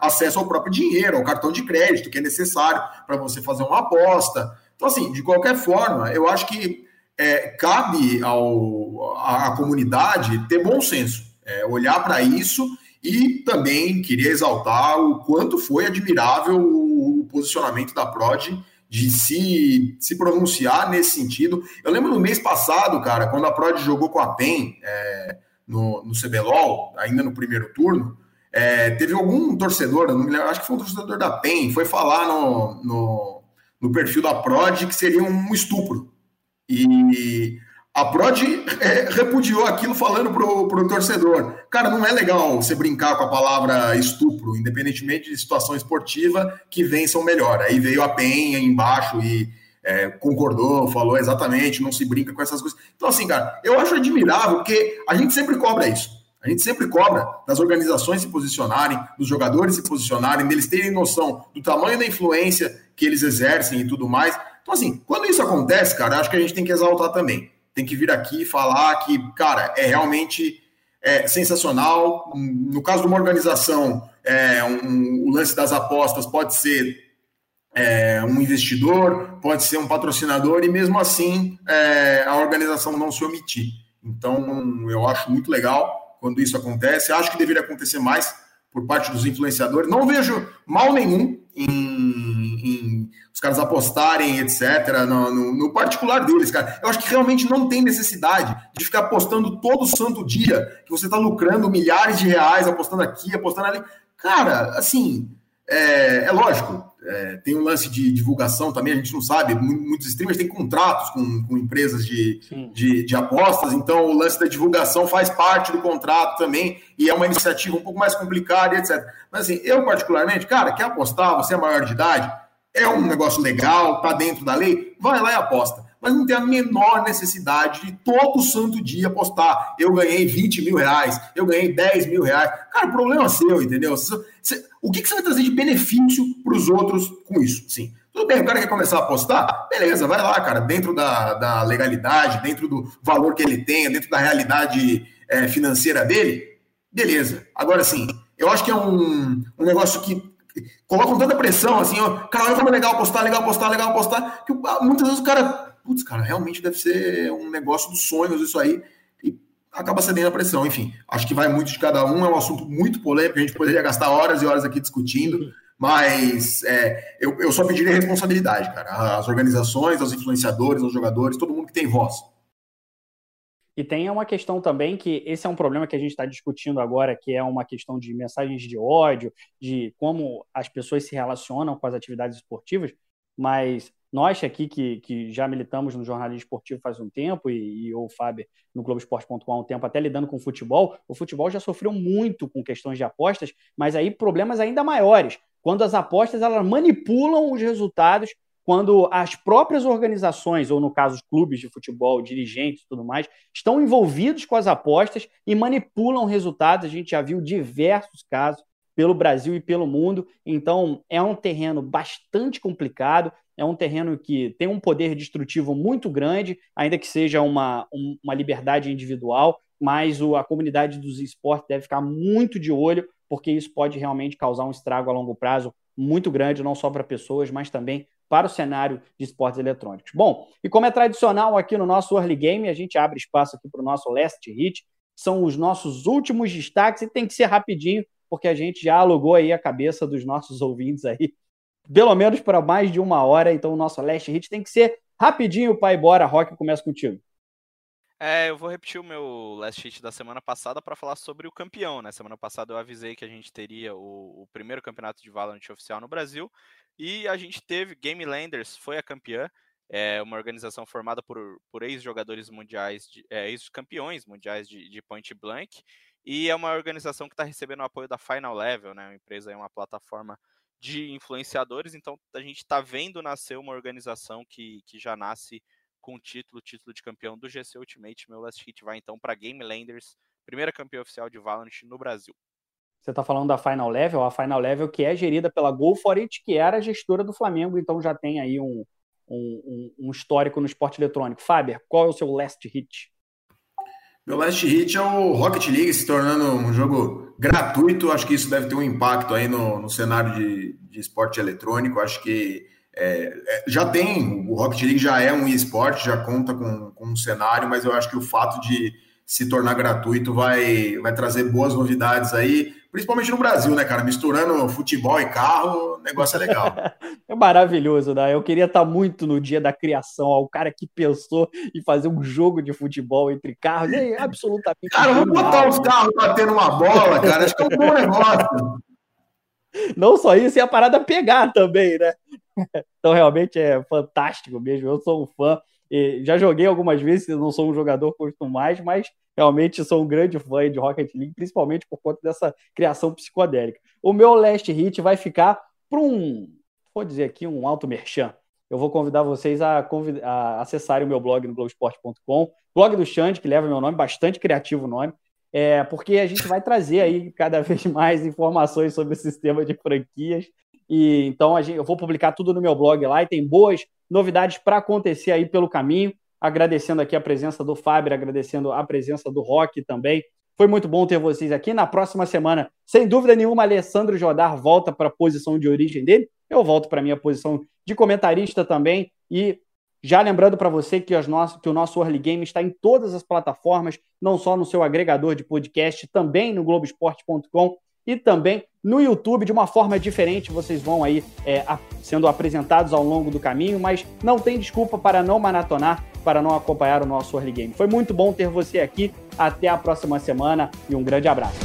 Acesso ao próprio dinheiro, ao cartão de crédito que é necessário para você fazer uma aposta. Então, assim, de qualquer forma, eu acho que é, cabe ao, à, à comunidade ter bom senso, é, olhar para isso e também queria exaltar o quanto foi admirável o posicionamento da Prod de se, se pronunciar nesse sentido. Eu lembro no mês passado, cara, quando a Prod jogou com a PEN é, no, no CBLOL, ainda no primeiro turno, é, teve algum torcedor, lembro, acho que foi um torcedor da PEN, foi falar no, no, no perfil da Prod que seria um estupro. E a Prod é, repudiou aquilo falando pro, pro torcedor. Cara, não é legal você brincar com a palavra estupro, independentemente de situação esportiva, que vençam melhor. Aí veio a Penha embaixo e é, concordou, falou exatamente, não se brinca com essas coisas. Então, assim, cara, eu acho admirável, porque a gente sempre cobra isso. A gente sempre cobra das organizações se posicionarem, dos jogadores se posicionarem, deles terem noção do tamanho da influência que eles exercem e tudo mais. Então, assim, quando isso acontece, cara, acho que a gente tem que exaltar também tem que vir aqui falar que, cara, é realmente é, sensacional. No caso de uma organização, é, um, o lance das apostas pode ser é, um investidor, pode ser um patrocinador, e mesmo assim é, a organização não se omitir. Então, eu acho muito legal quando isso acontece. Acho que deveria acontecer mais por parte dos influenciadores. Não vejo mal nenhum em os caras apostarem, etc., no, no, no, particular deles, cara. Eu acho que realmente não tem necessidade de ficar apostando todo santo dia que você está lucrando milhares de reais, apostando aqui, apostando ali. Cara, assim, é, é lógico, é, tem um lance de divulgação também, a gente não sabe. Muitos streamers têm contratos com, com empresas de, de, de, apostas, então o lance da divulgação faz parte do contrato também, e é uma iniciativa um pouco mais complicada, etc. Mas assim, eu particularmente, cara, quer apostar, você é maior de idade, é um negócio legal, tá dentro da lei, vai lá e aposta. Mas não tem a menor necessidade de todo santo dia apostar. Eu ganhei 20 mil reais, eu ganhei 10 mil reais. Cara, o problema é seu, entendeu? O que, que você vai trazer de benefício para os outros com isso? Sim. Tudo bem, o cara quer começar a apostar? Beleza, vai lá, cara, dentro da, da legalidade, dentro do valor que ele tem, dentro da realidade é, financeira dele, beleza. Agora, sim, eu acho que é um, um negócio que colocam tanta pressão, assim, ó, cara, olha como é legal postar, legal postar, legal postar, que ah, muitas vezes o cara, putz, cara, realmente deve ser um negócio dos sonhos isso aí, e acaba cedendo a pressão, enfim, acho que vai muito de cada um, é um assunto muito polêmico, a gente poderia gastar horas e horas aqui discutindo, mas é, eu, eu só pediria responsabilidade, cara, as organizações, aos influenciadores, aos jogadores, todo mundo que tem voz. E tem uma questão também que esse é um problema que a gente está discutindo agora, que é uma questão de mensagens de ódio, de como as pessoas se relacionam com as atividades esportivas, mas nós aqui que, que já militamos no jornalismo esportivo faz um tempo, e, e o Fábio no Globoesporte.com há um tempo, até lidando com o futebol, o futebol já sofreu muito com questões de apostas, mas aí problemas ainda maiores. Quando as apostas elas manipulam os resultados quando as próprias organizações, ou no caso os clubes de futebol, dirigentes e tudo mais, estão envolvidos com as apostas e manipulam resultados. A gente já viu diversos casos pelo Brasil e pelo mundo. Então, é um terreno bastante complicado, é um terreno que tem um poder destrutivo muito grande, ainda que seja uma, uma liberdade individual, mas o, a comunidade dos esportes deve ficar muito de olho, porque isso pode realmente causar um estrago a longo prazo muito grande, não só para pessoas, mas também para o cenário de esportes eletrônicos. Bom, e como é tradicional aqui no nosso Early Game, a gente abre espaço aqui para o nosso Last Hit, são os nossos últimos destaques e tem que ser rapidinho, porque a gente já alugou aí a cabeça dos nossos ouvintes aí, pelo menos para mais de uma hora, então o nosso Last Hit tem que ser rapidinho, pai, bora, Rock, começa contigo. É, eu vou repetir o meu last hit da semana passada para falar sobre o campeão, né? Semana passada eu avisei que a gente teria o, o primeiro campeonato de Valorant oficial no Brasil e a gente teve Game Landers, foi a campeã, é uma organização formada por, por ex-jogadores mundiais, é, ex-campeões mundiais de, de Point Blank, e é uma organização que está recebendo o apoio da Final Level, né? A empresa é uma plataforma de influenciadores, então a gente está vendo nascer uma organização que, que já nasce com o título, título de campeão do GC Ultimate. Meu last hit vai então para Game Landers, primeira campeã oficial de Valorant no Brasil. Você está falando da Final Level, a Final Level que é gerida pela Go que era a gestora do Flamengo, então já tem aí um, um, um histórico no esporte eletrônico. Faber, qual é o seu last hit? Meu last hit é o Rocket League se tornando um jogo gratuito. Acho que isso deve ter um impacto aí no, no cenário de, de esporte eletrônico. Acho que é, é, já tem, o Rocket League já é um esporte, já conta com, com, um cenário, mas eu acho que o fato de se tornar gratuito vai, vai trazer boas novidades aí, principalmente no Brasil, né, cara? Misturando futebol e carro, o negócio é legal. [LAUGHS] é maravilhoso, né? Eu queria estar muito no dia da criação, ó, o cara que pensou em fazer um jogo de futebol entre carros, é [LAUGHS] absolutamente. Cara, vamos botar os carros batendo uma bola, cara, acho que é um bom negócio. [LAUGHS] Não só isso, e a parada pegar também, né? Então, realmente é fantástico mesmo. Eu sou um fã. Já joguei algumas vezes, não sou um jogador curto mais, mas realmente sou um grande fã de Rocket League, principalmente por conta dessa criação psicodélica. O meu last hit vai ficar para um, vou dizer aqui, um alto merchan. Eu vou convidar vocês a, a acessarem o meu blog no blogsport.com, blog do Xande, que leva meu nome, bastante criativo o nome, é, porque a gente vai trazer aí cada [LAUGHS] vez mais informações sobre o sistema de franquias e então gente, eu vou publicar tudo no meu blog lá e tem boas novidades para acontecer aí pelo caminho. Agradecendo aqui a presença do Fábio, agradecendo a presença do Rock também. Foi muito bom ter vocês aqui. Na próxima semana, sem dúvida nenhuma, Alessandro Jodar volta para a posição de origem dele. Eu volto para a minha posição de comentarista também. E já lembrando para você que, nossos, que, o nosso Early Game está em todas as plataformas, não só no seu agregador de podcast, também no Globoesporte.com e também no YouTube de uma forma diferente. Vocês vão aí é, sendo apresentados ao longo do caminho, mas não tem desculpa para não maratonar, para não acompanhar o nosso early game. Foi muito bom ter você aqui. Até a próxima semana e um grande abraço.